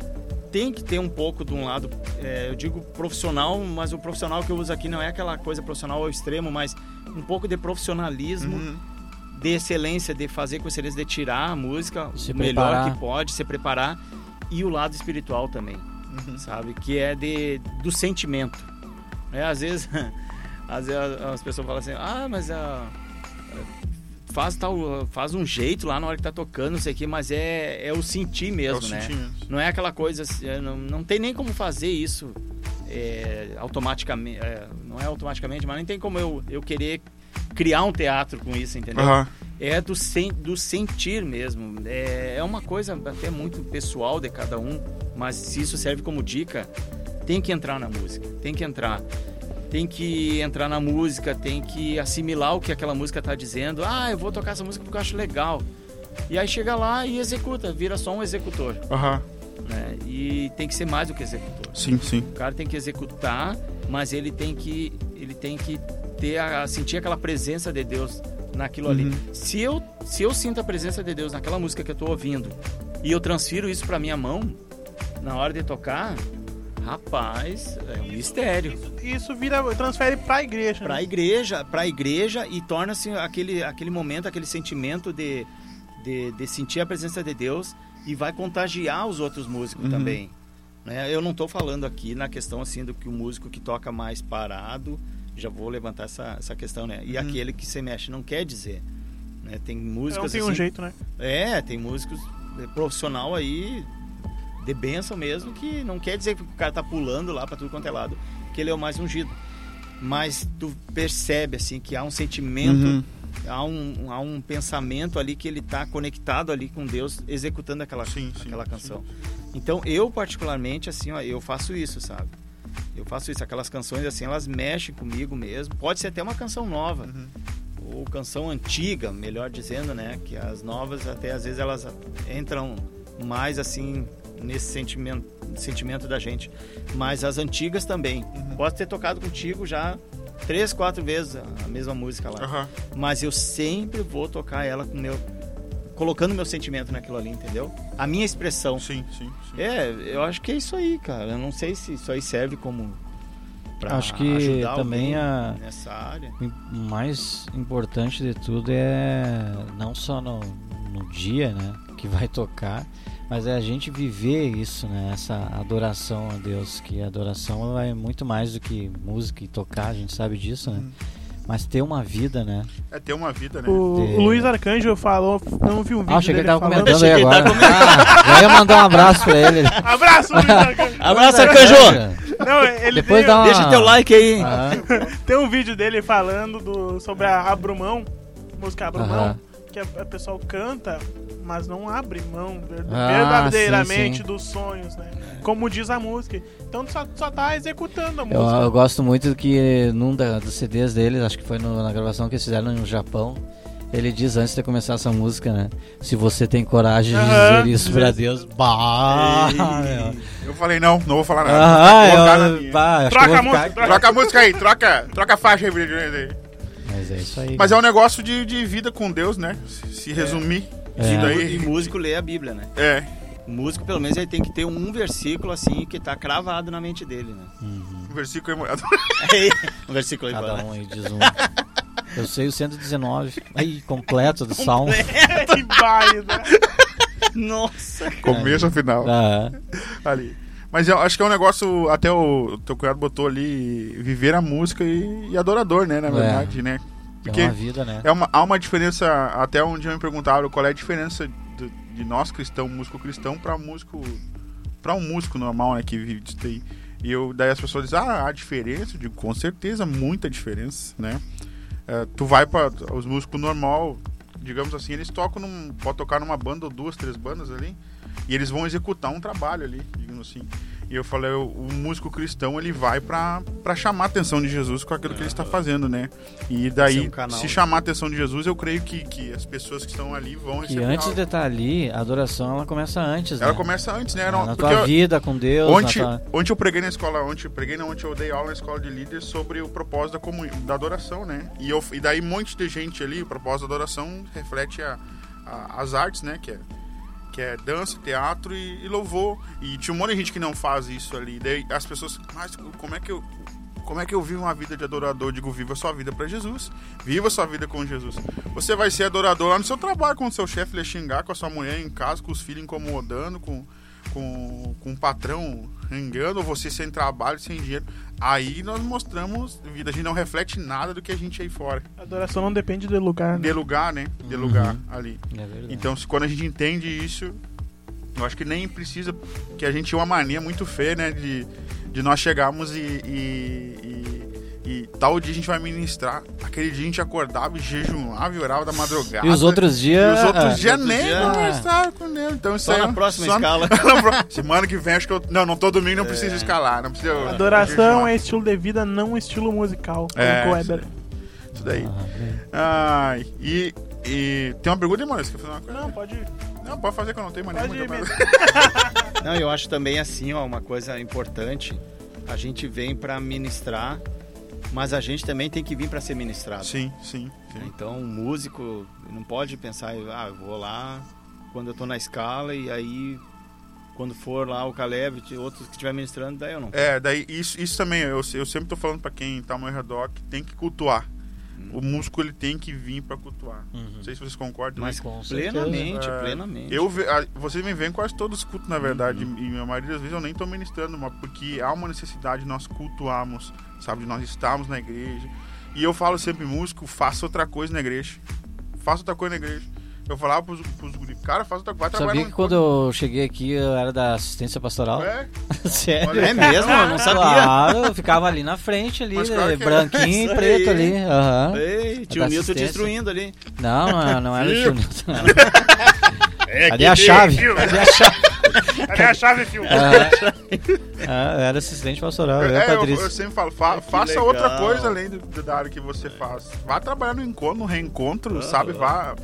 Tem que ter um pouco de um lado, é, eu digo profissional, mas o profissional que eu uso aqui não é aquela coisa profissional ao extremo, mas um pouco de profissionalismo, Uhum. De excelência, de fazer com excelência, de tirar a música Se o melhor preparar. que pode, se preparar, e o lado espiritual também, Uhum. sabe? Que é de, do sentimento. É, às vezes, *laughs* às vezes as pessoas falam assim, ah, mas a faz tal faz um jeito lá na hora que tá tocando não sei o que mas é, é o sentir É mesmo o né sentimento. não é aquela coisa assim, é, não, não tem nem como fazer isso é, automaticamente é, não é automaticamente mas nem tem como eu, eu querer criar um teatro com isso entendeu Aham. é do, sen, do sentir mesmo. É, é uma coisa até muito pessoal de cada um, mas se isso serve como dica, tem que entrar na música, tem que entrar. Tem que entrar na música, tem que assimilar o que aquela música está dizendo. Ah, eu vou tocar essa música porque eu acho legal. E aí chega lá e executa, vira só um executor. Aham. Né? E tem que ser mais do que executor. Sim, sim. O cara tem que executar, mas ele tem que ele tem que ter a, sentir aquela presença de Deus naquilo ali. Uhum. Se eu se eu sinto a presença de Deus naquela música que eu tô ouvindo e eu transfiro isso para minha mão, na hora de tocar, rapaz, é um mistério. Isso vira, transfere pra igreja. Pra né? igreja, pra igreja e torna-se aquele, aquele momento, aquele sentimento de, de, de sentir a presença de Deus e vai contagiar os outros músicos Uhum. também. Né? Eu não estou falando aqui na questão assim do que o músico que toca mais parado, já vou levantar essa, essa questão, né? E Uhum. aquele que se mexe não quer dizer. Né? Tem Não músicas tem assim, um jeito, né? É, tem músicos eh, profissional aí de benção mesmo que não quer dizer que o cara tá pulando lá para tudo quanto é lado, que ele é o mais ungido. Mas tu percebe assim que há um sentimento, Uhum. há, um, há um pensamento ali que ele tá conectado ali com Deus executando aquela, Sim, sim, aquela sim. canção. Então eu particularmente assim, ó, eu faço isso, sabe? Eu faço isso, aquelas canções assim, elas mexem comigo mesmo. Pode ser até uma canção nova Uhum. ou canção antiga, melhor dizendo, né? Que as novas até às vezes elas entram mais assim nesse sentimento, sentimento da gente. Mas as antigas também. Uhum. Pode ter tocado contigo já três, quatro vezes a mesma música lá. Aham. Mas eu sempre vou tocar ela com meu colocando meu sentimento naquilo ali, entendeu? A minha expressão. Sim, sim, sim. É, eu acho que é isso aí, cara. Eu não sei se isso aí serve como pra Acho que ajudar também a- nessa área. O mais importante de tudo é não só no, no dia, né, que vai tocar, mas é a gente viver isso, né, essa adoração a Deus, que a adoração é muito mais do que música e tocar, a gente sabe disso, né? Mas ter uma vida, né? É ter uma vida, né? O, De- o Luiz Arcanjo falou, não vi um vídeo Ah, achei que ele tava falando. comentando aí agora. tava Ah, já ia mandar um abraço pra ele. *laughs* Abraço, Luiz Arcanjo. Abraço, Arcanjo! Não, ele Depois tem, dá uma... Deixa teu like aí. Ah, *laughs* tem um vídeo dele falando do, sobre a Abrumão, música Abrumão, que a, a pessoa canta, mas não abre mão Ah, verdadeiramente sim, sim. dos sonhos, né? Como diz a música. Então só, só tá executando a Eu, música. eu gosto muito que num da, dos CDs dele, acho que foi no- na gravação que eles fizeram no Japão, ele diz antes de começar essa música, né? Se você tem coragem de dizer isso pra Deus, bah! Eu falei, não, não vou falar nada. Ah, Vou eu, bah, Troca eu a música, troca. Troca a música aí, troca, troca a faixa aí. Mas é isso aí. Mas é um negócio de, de vida com Deus, né? Se, se resumir. É. Isso E daí. músico lê a Bíblia, né? É. O músico, pelo menos, ele tem que ter um versículo assim que tá cravado na mente dele, né? Um versículo *laughs* é um versículo aí, Cada um aí diz um. *laughs* Eu sei o 119. Aí, completo do salmo. *laughs* que baile, né? Nossa! começo ao final. Ah, Ali. Mas eu acho que é um negócio, até o teu cunhado botou ali, viver a música e, e adorador, né? Na É. verdade, né? é Porque uma vida, né? é uma, há uma diferença, até onde me perguntaram qual é a diferença do- de nós cristão, músico cristão, para músico, para um músico normal, né, que vive disso daí. E eu, daí as pessoas dizem, ah, há diferença? Eu digo, com certeza, muita diferença, né? É, tu vai para os músicos normal, digamos assim, eles tocam num, pode tocar numa banda ou duas, três bandas ali, e eles vão executar um trabalho ali, digamos assim. E eu falei, o, músico cristão ele vai para chamar a atenção de Jesus com aquilo que ele está fazendo, né? E daí, um canal. se chamar a atenção de Jesus, eu creio que, que as pessoas que estão ali vão Que receber. antes algo. de estar ali, a adoração ela começa antes, Ela né? começa antes, né? Ah, Não, na tua vida com Deus. na Ontem, tua- ontem eu preguei na escola, ontem eu preguei não, ontem eu dei aula na escola de líderes sobre o propósito da, comun... da adoração, né? E, eu, e daí um monte de gente ali, o propósito da adoração reflete a, a- as artes, né? Que é, que é dança, teatro e, e louvor. E tinha um monte de gente que não faz isso ali. Daí as pessoas, mas como é que eu como é que eu vivo uma vida de adorador? Eu digo, viva sua vida para Jesus. Viva sua vida com Jesus. Você vai ser adorador lá no seu trabalho, quando seu chefe lhe xingar, com a sua mulher em casa, com os filhos incomodando, com, com, com o patrão engano, ou você sem trabalho, sem dinheiro. Aí nós mostramos vida. A gente não reflete nada do que a gente aí fora. Adoração não depende do lugar, né? De lugar, né? De Uhum. lugar ali. É verdade. Então, se, quando a gente entende isso, eu acho que nem precisa. Que a gente tinha uma mania muito feia, né? De, de nós chegarmos e, e, e- e tal dia a gente vai ministrar. Aquele dia a gente acordava e jejuava e orava da madrugada. E os outros E dias. os outros ah, dias outros nem dias- conversaram com Deus. Então, isso Só aí na é- próxima só escala. *laughs* na Semana que vem, acho que eu. Não, não tô domingo, não preciso escalar. Não precisa. Adoração é estilo de vida, não estilo musical. É, Weber. Isso daí. ah, Ai, e, e tem uma pergunta, mano? Você quer fazer uma coisa? Não, pode ir. Não, pode fazer que eu não tenho mania Pode muito. *laughs* Não, eu acho também assim, ó, uma coisa importante. A gente vem para ministrar, mas a gente também tem que vir para ser ministrado. Sim, sim, sim. Então, um músico não pode pensar, ah, eu vou lá quando eu tô na escala e aí quando for lá o Caleb, outros que estiver ministrando, daí eu não. É, daí isso, isso também, eu, eu sempre tô falando pra quem tá no redor que tem que cultuar. O músico ele tem que vir pra cultuar. Não sei se vocês concordam. Mas com certeza. plenamente, É, plenamente. Eu, ve- a- vocês me veem quase todos os cultos, na verdade, Uhum. e a maioria das vezes eu nem tô ministrando, mas porque há uma necessidade de nós cultuarmos, sabe, de nós estarmos na igreja. E eu falo sempre, músico, faça outra coisa na igreja. Faça outra coisa na igreja. Eu falava pros, pros guri, cara, faça outra coisa, vai trabalhar Sabia no que quando eu cheguei aqui eu era da assistência pastoral? É, *laughs* Sério? É mesmo? Eu não sabia. Claro, eu ficava ali na frente, ali, Mas claro que é. branquinho Isso e preto aí. ali. aham. Ei, tio Da Nilton te assistência. instruindo ali. Não, não, não era o tio Nilton. não. *laughs* É Cadê a chave? *laughs* Cadê a chave? Cadê a chave, filho? Ah, era assistente pastoral, eu É, eu, eu sempre falo, fa- Que faça legal. outra coisa além do, do- da área que você faz. Vá trabalhar no encontro, no reencontro, sabe? Vá,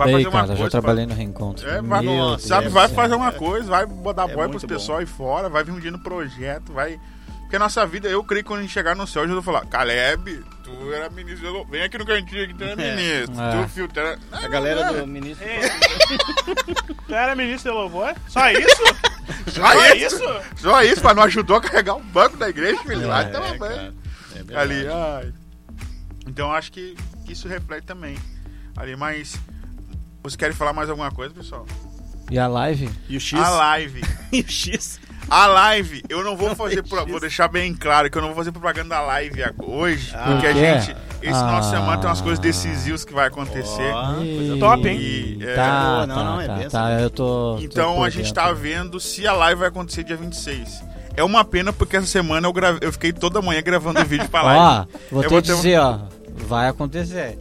vá Ei, fazer uma cara, coisa. já trabalhei no reencontro. É, vai, Nossa, sabe, Deus vai do céu. fazer uma coisa, vai botar É boy pros pessoal aí fora, vai vir um dia no projeto, vai. Porque a nossa vida, eu creio que quando a gente chegar no céu, eu já vou falar, Caleb, tu era ministro, eu- vem aqui no cantinho que tu era É. ministro, É. tu filtra. A galera do ministro. Ei, *laughs* Tu era ministro de louvor? Só isso? *laughs* Só Só isso? isso? Só isso, mas não ajudou a carregar o banco da igreja, filho. Lá É, tava É, bem. É ali. Ai. Então acho que isso reflete também. Ali, mas. Vocês querem falar mais alguma coisa, pessoal? E a live? E o X? A live. *laughs* E o X? A live, eu não vou Não fazer. pro- vou deixar bem claro que eu não vou fazer propaganda da live hoje. Ah. porque a gente. Esse Ah. semana tem umas coisas decisivas que vai acontecer. Coisa top, hein? E, é, Tá, não, tá, não, é tá, tá, né? eu tô... tô Então por a gente tá vendo se a live vai acontecer dia 26. É uma pena porque essa semana eu, grave, eu fiquei toda manhã gravando vídeo pra live. Ó, vou Eu te vou ter um- dizer, ó, vai acontecer.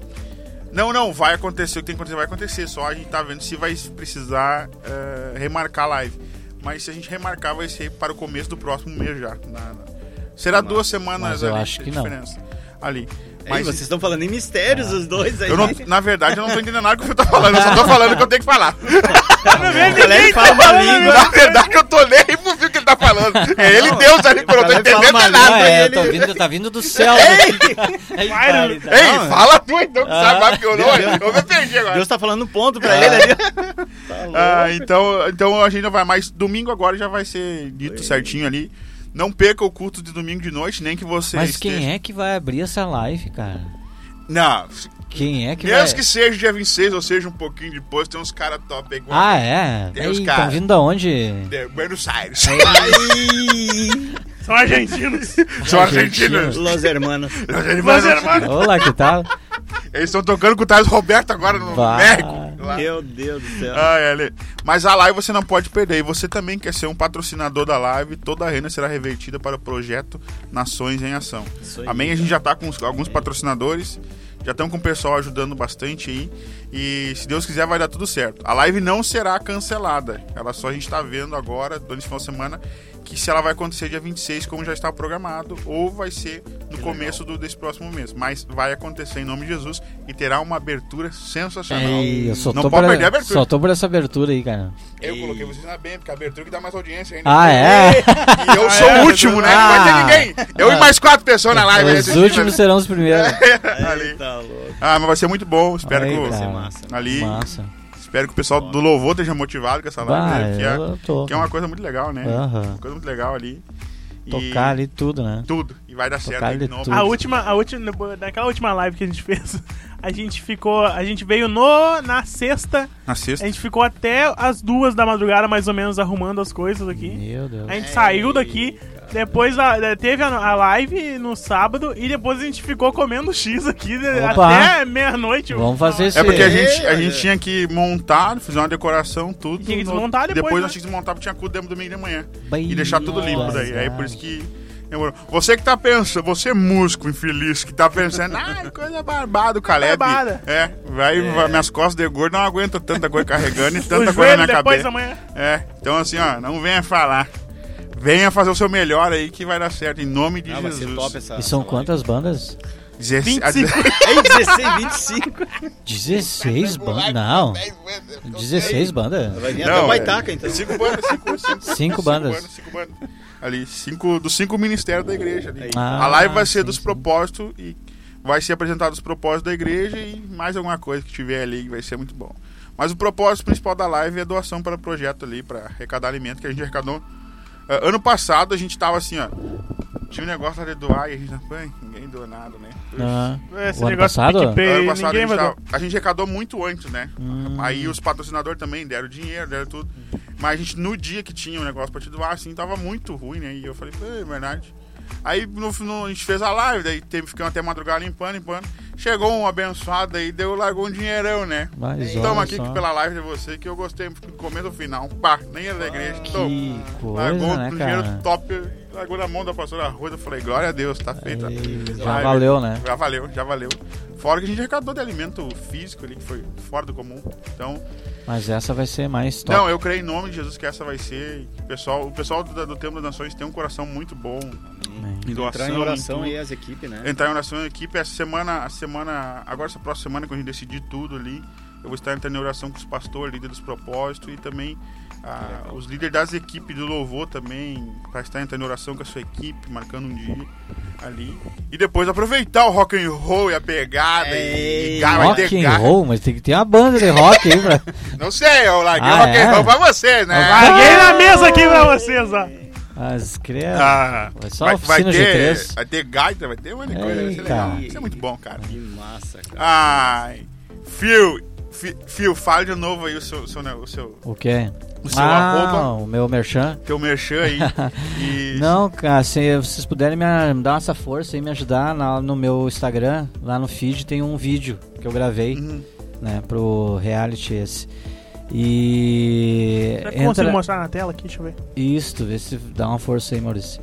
Não, não, vai acontecer. O que tem que acontecer vai acontecer. Só a gente tá vendo se vai precisar eh, remarcar a live. Mas se a gente remarcar, vai ser para o começo do próximo mês já. Na- na- Será duas semanas eu ali, acho que não. diferença. Ali. Ei, Mas vocês estão falando em mistérios, os dois aí. eu não, na verdade, eu não tô entendendo nada do que você tá falando. Eu só tô falando o que eu tenho que falar. *laughs* O Caleb fala uma língua. Na verdade, eu tô nem tá falando. *laughs* É ele Deus ali, não tô entendendo uma nada. Ah, é, ele- tô vindo, tá vindo do céu. Ei, Vai, barbaridade. Ei, Não, fala tu então, que Ah. sabe que eu não. Eu me perdi agora. Deus tá falando um ponto pra ele ali. *laughs* Ah, então, então a gente não vai mais. Domingo agora já vai ser dito certinho ali. Não perca o culto de domingo de noite, nem que você. Mas quem é que vai abrir essa live, cara? Não, Quem é que mesmo vai... que seja dia 26 ou seja um pouquinho depois, tem uns caras top aí. Ah, é? Tem os Estão cara. vindo da onde? de Buenos Aires. *laughs* São argentinos. São argentinos. Los hermanos. *laughs* Mas, irmão, Olá, que tal? Eles estão tocando com o Thales Roberto agora no Vai. México. Lá. Meu Deus do céu. Ah, é. Mas a live você não pode perder. E você também quer ser um patrocinador da live. Toda a renda será revertida para o projeto Nações em Ação. Isso aí, Amém? A gente já tá com alguns patrocinadores. Já estamos com o pessoal ajudando bastante aí. E se Deus quiser, vai dar tudo certo. A live não será cancelada. Ela só a gente está vendo agora, durante esse final de semana, que se ela vai acontecer dia 26, como já está programado, ou vai ser no começo do, desse próximo mês. Mas vai acontecer em nome de Jesus e terá uma abertura sensacional. Ei, eu só não tô, pode perder a abertura. só tô por essa abertura aí, cara. Eu coloquei vocês na bem, porque a abertura que dá mais audiência ainda. Ah, é? E eu sou o *laughs* último, né? Não vai ter Ah. ninguém. Eu e mais quatro pessoas na live. Os assistindo. últimos serão os primeiros. *laughs* ali. Tá louco. Ah, mas vai ser muito bom. Espero Aí, que cara. massa. ali, Massa. Espero que o pessoal do louvor esteja motivado com essa live, Vai, né? que, é, eu tô. que é uma coisa muito legal, né? Aham. Uma coisa muito legal ali. E Tocar ali tudo, né? tudo. E vai dar certo. Tocar aí novo. tudo. A última, a última, naquela última live que a gente fez, a gente ficou, a gente veio no na sexta, Na a sexta. gente ficou até as duas da madrugada mais ou menos arrumando as coisas aqui. Meu Deus. A gente saiu daqui, depois a- teve a, a live no sábado e depois a gente ficou comendo X aqui né, Opa. até meia-noite. Vamos fazer isso É porque a gente, a É, gente é. tinha que montar, fazer uma decoração, tudo. Tinha que no- desmontar depois, Depois né? nós tínhamos que desmontar porque tinha culto dentro domingo de manhã. Bem, E deixar tudo limpo daí. Aí por isso que. Demorou. Você que tá pensando, você músico infeliz que tá pensando, *laughs* ah, coisa barbada, o Caleb. Barbada. É, vai, vai- minhas costas de gordo não aguentam tanta coisa carregando e *laughs* tanta coisa na minha cabeça. amanhã. É, então assim, ó, não venha falar. Venha fazer o seu melhor aí que vai dar certo, em nome de Ah, vai ser Jesus. top essa. E são quantas bandas? Deze- 25. live. Ei, 16, 25. 16 bandas? Não. 16 bandas? Vai vir até o é. Baitaca, então. Cinco bandas, cinco, cinco, Cinco bandas. cinco bandas. Ali, cinco, dos cinco ministérios da igreja. Ali. Ah, a live vai ser sim, dos propósitos e vai ser apresentado os propósitos da igreja e mais alguma coisa que tiver ali que vai ser muito bom. Mas o propósito principal da live é doação para o projeto ali, para arrecadar alimento que a gente arrecadou. Ah, ano passado a gente tava assim, ó. Tinha um negócio lá de doar e a gente não foi, ninguém doou nada, né? Ah, Esse o ano negócio passado? do PicPay, ano passado a ninguém gente, tava- a gente arrecadou muito antes, né? Hum. Aí os patrocinadores também deram dinheiro, deram tudo. Mas a gente, no dia que tinha um negócio pra te doar, assim, tava muito ruim, né? E eu falei, é verdade. Aí no, no- a gente fez a live, daí teve, ficamos até madrugada limpando, limpando. Chegou um abençoado aí, deu, largou um dinheirão, né? Mas Toma aqui só. pela live de você, que eu gostei, comendo o final. Pá, nem era da igreja. Que Largou coisa, né, um dinheiro cara? top, largou na mão da pastora Rosa. Eu falei, glória a Deus, tá feita. Aí, já Live. valeu, né? Já valeu, já valeu. Fora que a gente arrecadou de alimento físico ali, que foi fora do comum. Então, Mas essa vai ser mais top. não, eu creio em nome de Jesus que essa vai ser. O pessoal, o pessoal do, do Templo das Nações tem um coração muito bom. Em doação, Entrar em oração aí as equipes, né? Entrar em oração em equipe. Essa semana, a semana, agora essa próxima semana, quando a gente decidir tudo ali, eu vou estar entrando em oração com os pastores, líderes dos propósitos e também ah, os líderes das equipes do louvor também, para estar entrando em oração com a sua equipe, marcando um dia ali. E depois aproveitar o rock and roll e a pegada e, e ter Rock and roll, mas tem que ter uma banda de rock aí pra... *laughs* Não sei, eu larguei Ah, o rock é? and roll pra vocês, né? Larguei na mesa aqui pra vocês, ó. As crianças. Ah, Vai só vai, vai ter, três. vai ter gaita, vai ter um monte de coisa, vai ser Eita. legal. Isso é muito bom, cara. Que massa, cara. Ai, Phil, Phil, fale de novo aí o seu, seu, o seu, O quê? O seu ah, arroba, o meu merchan. teu merchan aí. *laughs* E Não, cara, se vocês puderem me, dar essa força e me ajudar na- no meu Instagram, lá no feed tem um vídeo que eu gravei, Uhum. né, pro reality esse. E Será que entra mostrar na tela aqui? Deixa eu ver. isto, vê se dá uma força aí, Maurício.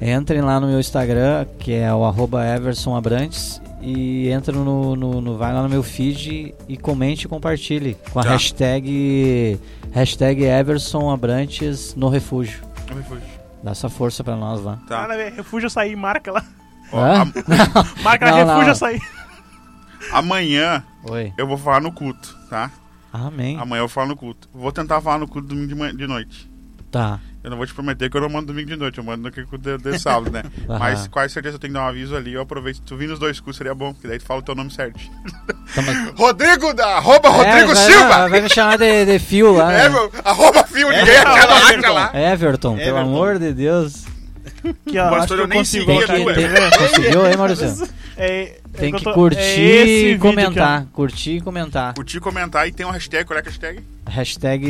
Entrem lá no meu Instagram, que é o arroba Everson Abrantes, e entra no, no, no- vai lá no meu feed e comente e compartilhe com a Tá. hashtag hashtag Everson Abrantes no refúgio. Me fugi. Dá essa força pra nós lá. Tá. A ver, refúgio açaí, marca lá. Hã? am- *laughs* Marca Não, refúgio não. açaí. amanhã Oi. eu vou falar no culto, tá? Amém. Amanhã eu falo no culto. Vou tentar falar no culto domingo de, manhã- de noite. Tá. Eu não vou te prometer que eu não mando domingo de noite, eu mando no que de, de sábado, né? *laughs* Mas quase certeza eu tenho que dar um aviso ali. Eu aproveito. Se tu vir nos dois cursos seria bom, porque daí tu fala o teu nome certo. Tá, mas- *laughs* Rodrigo da arroba É, Rodrigo vai, Silva! Vai, vai me chamar de, de fio lá. *laughs* É, né? meu, arroba fio, ninguém É, acha lá, Everton. Everton, pelo Everton. amor de Deus. Aqui, ó, O pastor que eu eu nem seguia que, é. conseguiu aí, Maurício? É, é Tem que tô- curtir é e comentar. Curtir e comentar. Curtir, comentar e tem um hashtag, qual é a hashtag? Hashtag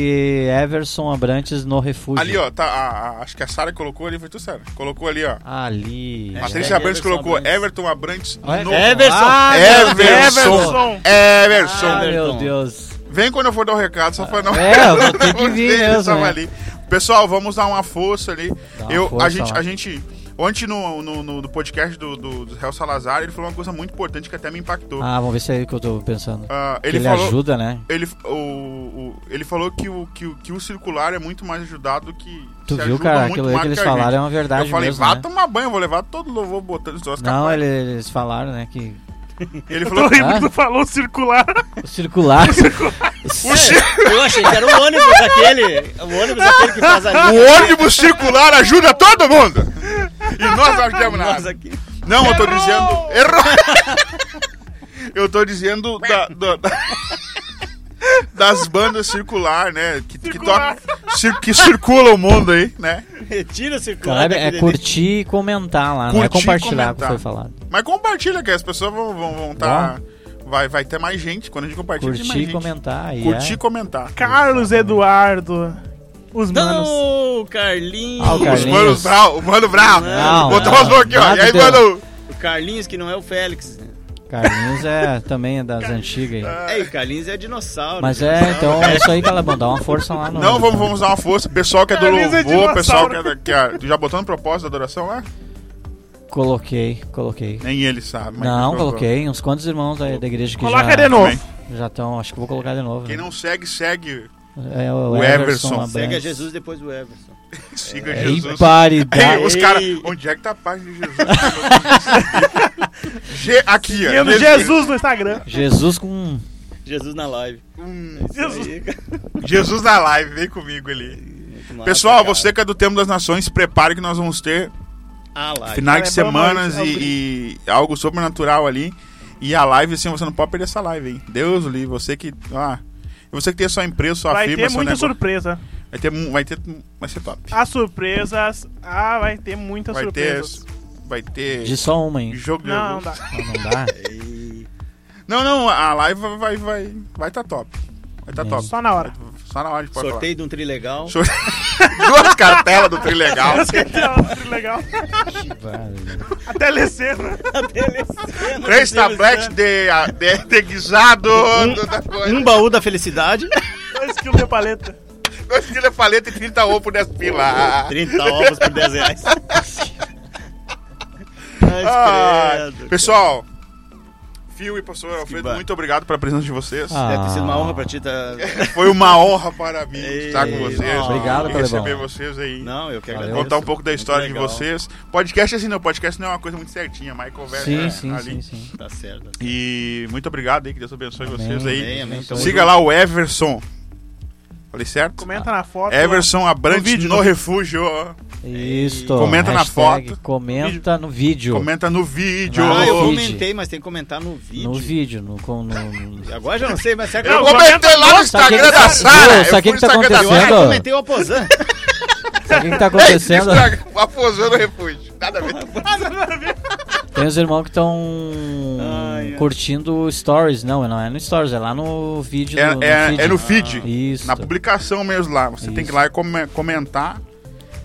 Everson Abrantes no refúgio. Ali, ó, tá, a- a- acho que a Sara colocou ali, foi tu, Sara? Colocou ali, ó. Ali. Patrícia Abrantes colocou Abrantes. Everton Abrantes Olha- no... Everson. Ah, Everson. Everson. Ah, meu. Deus. Vem quando eu for dar o recado, só pra não... É, eu vou ter que *laughs* vir mesmo, né? ali. Pessoal, vamos dar uma força ali. Uma eu, força a gente, a gente, ontem no, no, no- podcast do, do, do Real Salazar, ele falou uma coisa muito importante que até me impactou. Ah, vamos ver se é aí que eu tô pensando. Que ele ele falou, ajuda, né? ele, o, o- ele falou que o, que, que o circular é muito mais ajudado do que. Tu viu, cara? Aquilo que eles gente. falaram é uma verdade Eu falei, mesmo, vá né? tomar banho, eu vou levar todo louvor botando os Não, eles falaram, né, que Ele falou rindo Ah? que tu falou circular. o circular... É, eu achei que era o ônibus aquele. O ônibus aquele que faz ali. o ônibus circular ajuda todo mundo! E nós não ajudamos Nós nada. aqui. Não, eu tô dizendo. Errou! eu tô dizendo da, da- da- das bandas circular, né? Que, que, Circular. tocam- cir- que circulam o mundo aí, né? Retira o circular. Cara, é curtir e comentar lá, não é Curtir e compartilhar o que foi falado. Mas compartilha, que as pessoas vão estar. Vão, tá, vai, vai ter mais gente quando a gente compartilha. Curtir mais e gente. comentar. aí Curtir é. e comentar. Carlos Eduardo. Os manos. Não, Carlinhos. Ah, o Os Carlinhos. manos Brau, o Mano Brau. Não, Botou não, umas mãos aqui, ó. E aí, deu. mano. O Carlinhos, que não é o Félix. Carlinhos é também é das antigas aí. É, e o Carlinhos é dinossauro. Mas é, então é isso aí, Calabão. Dá uma força lá no. Não, vamos, vamos dar uma força. Pessoal que é do Carlinhos é pessoal que é, da, que é. Já botou no propósito da adoração lá? Coloquei, coloquei. Nem ele sabe. mas Não, coloquei. Uns quantos irmãos aí da igreja que Coloca já de novo. Já estão. Acho que vou colocar de novo. Quem né? não segue, segue. É o, o Everson. Segue a Jesus depois do Everson. *laughs* Siga Ei, Jesus. paridade. Aí, os caras, onde é que tá a página de Jesus? *laughs* Ge- aqui, ó. Seguindo Jesus no Instagram. Jesus com. Jesus na live. Hum, Jesus. Aí. Jesus na live, vem comigo ali. Massa, Pessoal, cara. você que é do Tempo das Nações, se prepare que nós vamos ter A live. finais de Cara, é semanas mas é e, e algo sobrenatural ali. E a live, assim, você não pode perder essa live, hein? Deus livre, você que. Ah, E você que tem a sua empresa, sua Vai firma, ter seu muita negócio, surpresa. vai ter, vai ter, vai ser top. As surpresas. Ah, vai ter muitas Vai ter, surpresas. vai ter De só uma, hein? jogo de Não, não dá. Não, não dá. *laughs* Não, não, a live vai, vai, vai, vai tá top. Vai tá É. top. Só na hora. Só na hora de pode Sorteio de um trilegal. falar. *laughs* Duas cartelas do Trilegal. Legal. Vale. A telecena. Três tabletes de, de, de guisado. do- da coisa. Um baú da felicidade. 2 quilos de paleta. Dois quilos de paleta e 30 ovo por 10 pila. 30 ovos por 10 reais. Ai, Ah, credo. pessoal, Fio e pastor Alfredo, muito obrigado pela presença de vocês. Ah. Deve ter sido uma honra pra ti tá... *laughs* Foi uma honra para mim Ei, estar com vocês. obrigado, e Calebão. receber vocês aí. Não, eu que Valeu. agradeço. Contar um pouco da história de vocês. Podcast assim não, podcast não é uma coisa muito certinha, mas conversa Sim, é, sim, ali. sim, sim. Tá certo. E muito obrigado aí, que Deus abençoe Amém. vocês aí. Amém, amém. Siga junto. lá o Everson. Falei certo? Comenta na foto. Everson Abrante No vídeo, no, refúgio. Isso. Comenta na Hashtag foto. Comenta no vídeo. Comenta no vídeo. Ah, eu comentei, mas tem que comentar no vídeo. No vídeo. No, no- Agora já não sei, mas será que Eu Não, comentei lá no o Instagram que da Sara. Sabe o que Eu fui que tá no Instagram da Eu, ah, acontecendo? eu comentei o Aposan. Sabe o que, tá *laughs* acontecendo? A Aposando no refúgio. Nada a ver. Tem os irmãos que estão Ai, ai. curtindo stories. Não, não é no stories, é lá no vídeo. É, do- no é, feed. é no feed. Isso. Na publicação mesmo lá. Você tem que ir Isso. lá e come- comentar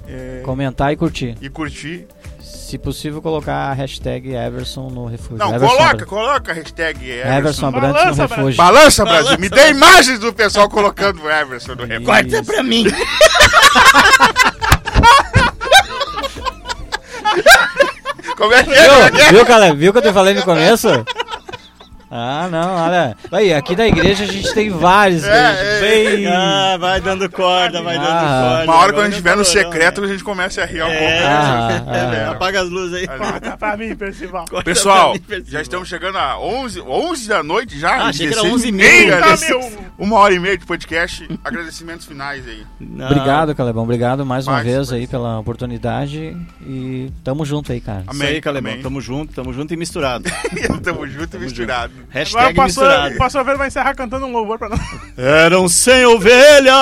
é, Comentar e curtir. e curtir. Se possível, colocar a hashtag Everson no refúgio. Não, Everson coloca, coloca a hashtag Everson Everson. Abrantes Balança, no refúgio. Balança, Brasil. Me dê imagens do pessoal colocando o Everson no refúgio. Corta pra mim. Como é que é? É Viu, é? viu, Caleb? Viu o que eu te falei no começo? Ah, não, olha. Aí, aqui da igreja a gente tem vários. É, né? é, Bem- Ah, vai dando corda, vai dando Ah. corda. Uma hora quando a gente estiver no secreto, não, a gente começa a rir um né? pouco. É, Ah, é, ah. apaga as luzes aí. Corta pra mim, Percival. Corta Pessoal, mim, Percival. já estamos chegando a 11, 11 da noite já. Ah, achei que era 16 11 e meia. Meu! Uma hora e meia de podcast. Agradecimentos finais aí. Não. Obrigado, Calebão. Obrigado mais uma Mais, vez aí pela oportunidade. E tamo junto aí, cara. Isso aí, Calebão. Amém. Tamo junto, tamo junto e misturado. *laughs* Tamo junto e misturado. Hashtag o pastor, misturado. o pastor Alfredo vai encerrar cantando um louvor pra nós. Eram sem ovelha.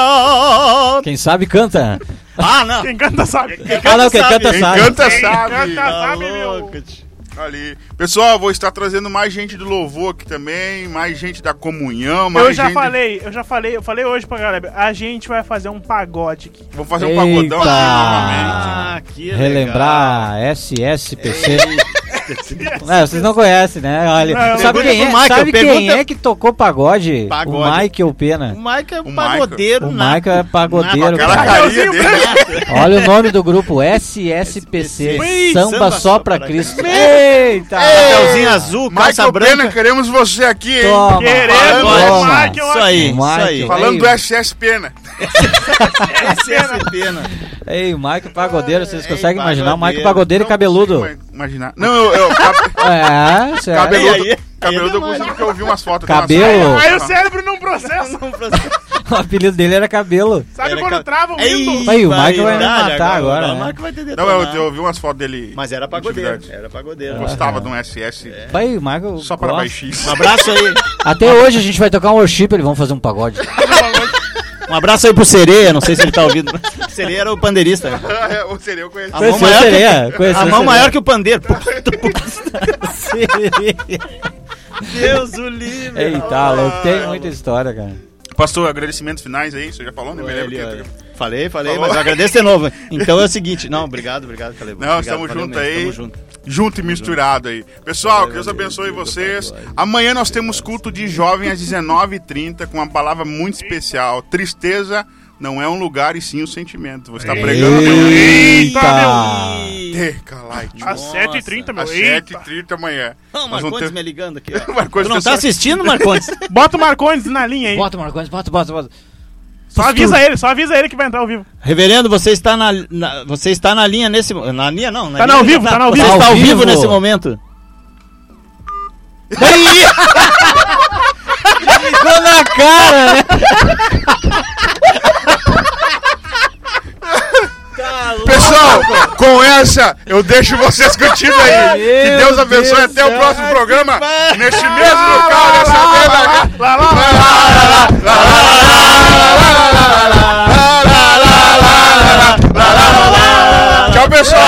Quem sabe canta. Ah, não. Quem canta sabe. Quem Ah, não, quem sabe. canta Quem sabe. canta Quem sabe. canta Tá sabe, meu. louco, tio. Ali. Pessoal, vou estar trazendo mais gente do louvor aqui também, mais gente da comunhão, mais Eu já gente... falei, eu já falei, eu falei hoje pra galera, a gente vai fazer um pagode aqui. Vou fazer um Eita. pagodão aqui Ah, que legal. Relembrar SSPC. *laughs* É, vocês não conhecem, né? Olha, Não, sabe pergunta quem é? Michael, sabe quem pergunta- é que tocou pagode? Pagode. O Michael Pena. O Mike é O um pagodeiro, O nato. Michael é pagodeiro. Dele. Olha o nome do grupo SSPC. Ui, Samba, samba só pra Cristo. Cristo. Eita! Chapeuzinho azul, calça Michael branca. Pena, queremos você aqui, hein? Toma, Queremos toma. o Michael Isso aí, isso Michael. aí. Falando do SS Pena. *laughs* SS Pena. Ei, o Michael Pagodeiro, vocês conseguem imaginar? O Michael pagodeiro. E Não cabeludo. Imaginar. Não, eu... eu cab- *laughs* É, *laughs* sério. cabeludo, Aí, aí, cabeludo aí eu é consigo porque eu vi umas fotos. umas Cabelo. fotos. Aí o cérebro não processa. *laughs* O apelido dele era cabelo. Sabe Era quando ca- trava o Windows? Aí, o Michael vai me matar agora, O né? Michael vai ter Não, eu, eu vi umas fotos dele. Mas era pagodeiro. Era pagodeiro. Eu Gostava de um SS. Aí, o Michael. Só para gosta. baixinhos. Um abraço aí. Até hoje a gente vai tocar um worship, eles vão fazer um pagode. Um abraço aí pro Sereia, não sei se ele tá ouvindo. *laughs* Sereia era o pandeirista. *laughs* o seria eu conheci. A mão maior que- sereia? Conheceu A mão sereia? maior que o pandeiro. *laughs* Sereia. Deus o livre. Eita, louco, tem muita história, cara. Pastor, agradecimentos finais aí, você já falou, né? Me lembro Ele, Falei, falei, Falou. mas eu agradeço de novo. Então é o seguinte, não, obrigado, obrigado, Caleb. Não, obrigado, estamos valeu junto mesmo, aí. Tamo junto. Junto e misturado aí. Pessoal, que Deus abençoe vocês. Amanhã nós temos culto de jovem às 19h30 com uma palavra muito especial. Tristeza não é um lugar e sim um sentimento. Você está pregando Eita! Teca Light. Às Nossa. 7h30, meu. Às Eita. 7h30 amanhã. Não, Marcondes ter- me ligando aqui. *laughs* Marcondes Tu não tá tá assistindo, *laughs* Marcondes? Bota o Marcondes na linha aí. Bota, Marcondes, bota, bota, bota. Só avisa ele, só avisa ele que vai entrar ao vivo. Reverendo, você está na, na- você está na linha nesse na linha não, na Tá linha, na ao vivo, tá na ao Você vivo. está Ao vivo nesse momento. Ficou na cara, né? Pessoal, com essa eu deixo vocês curtindo aí. que Meu Deus abençoe Deus até o próximo programa. Neste mesmo local, nessa mesma. Tchau, pessoal.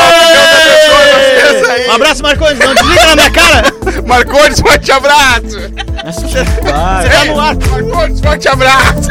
Um abraço, Marconi. Não desliga na minha cara. Marcones, forte abraço. Você tá no ar. Marcones, forte abraço.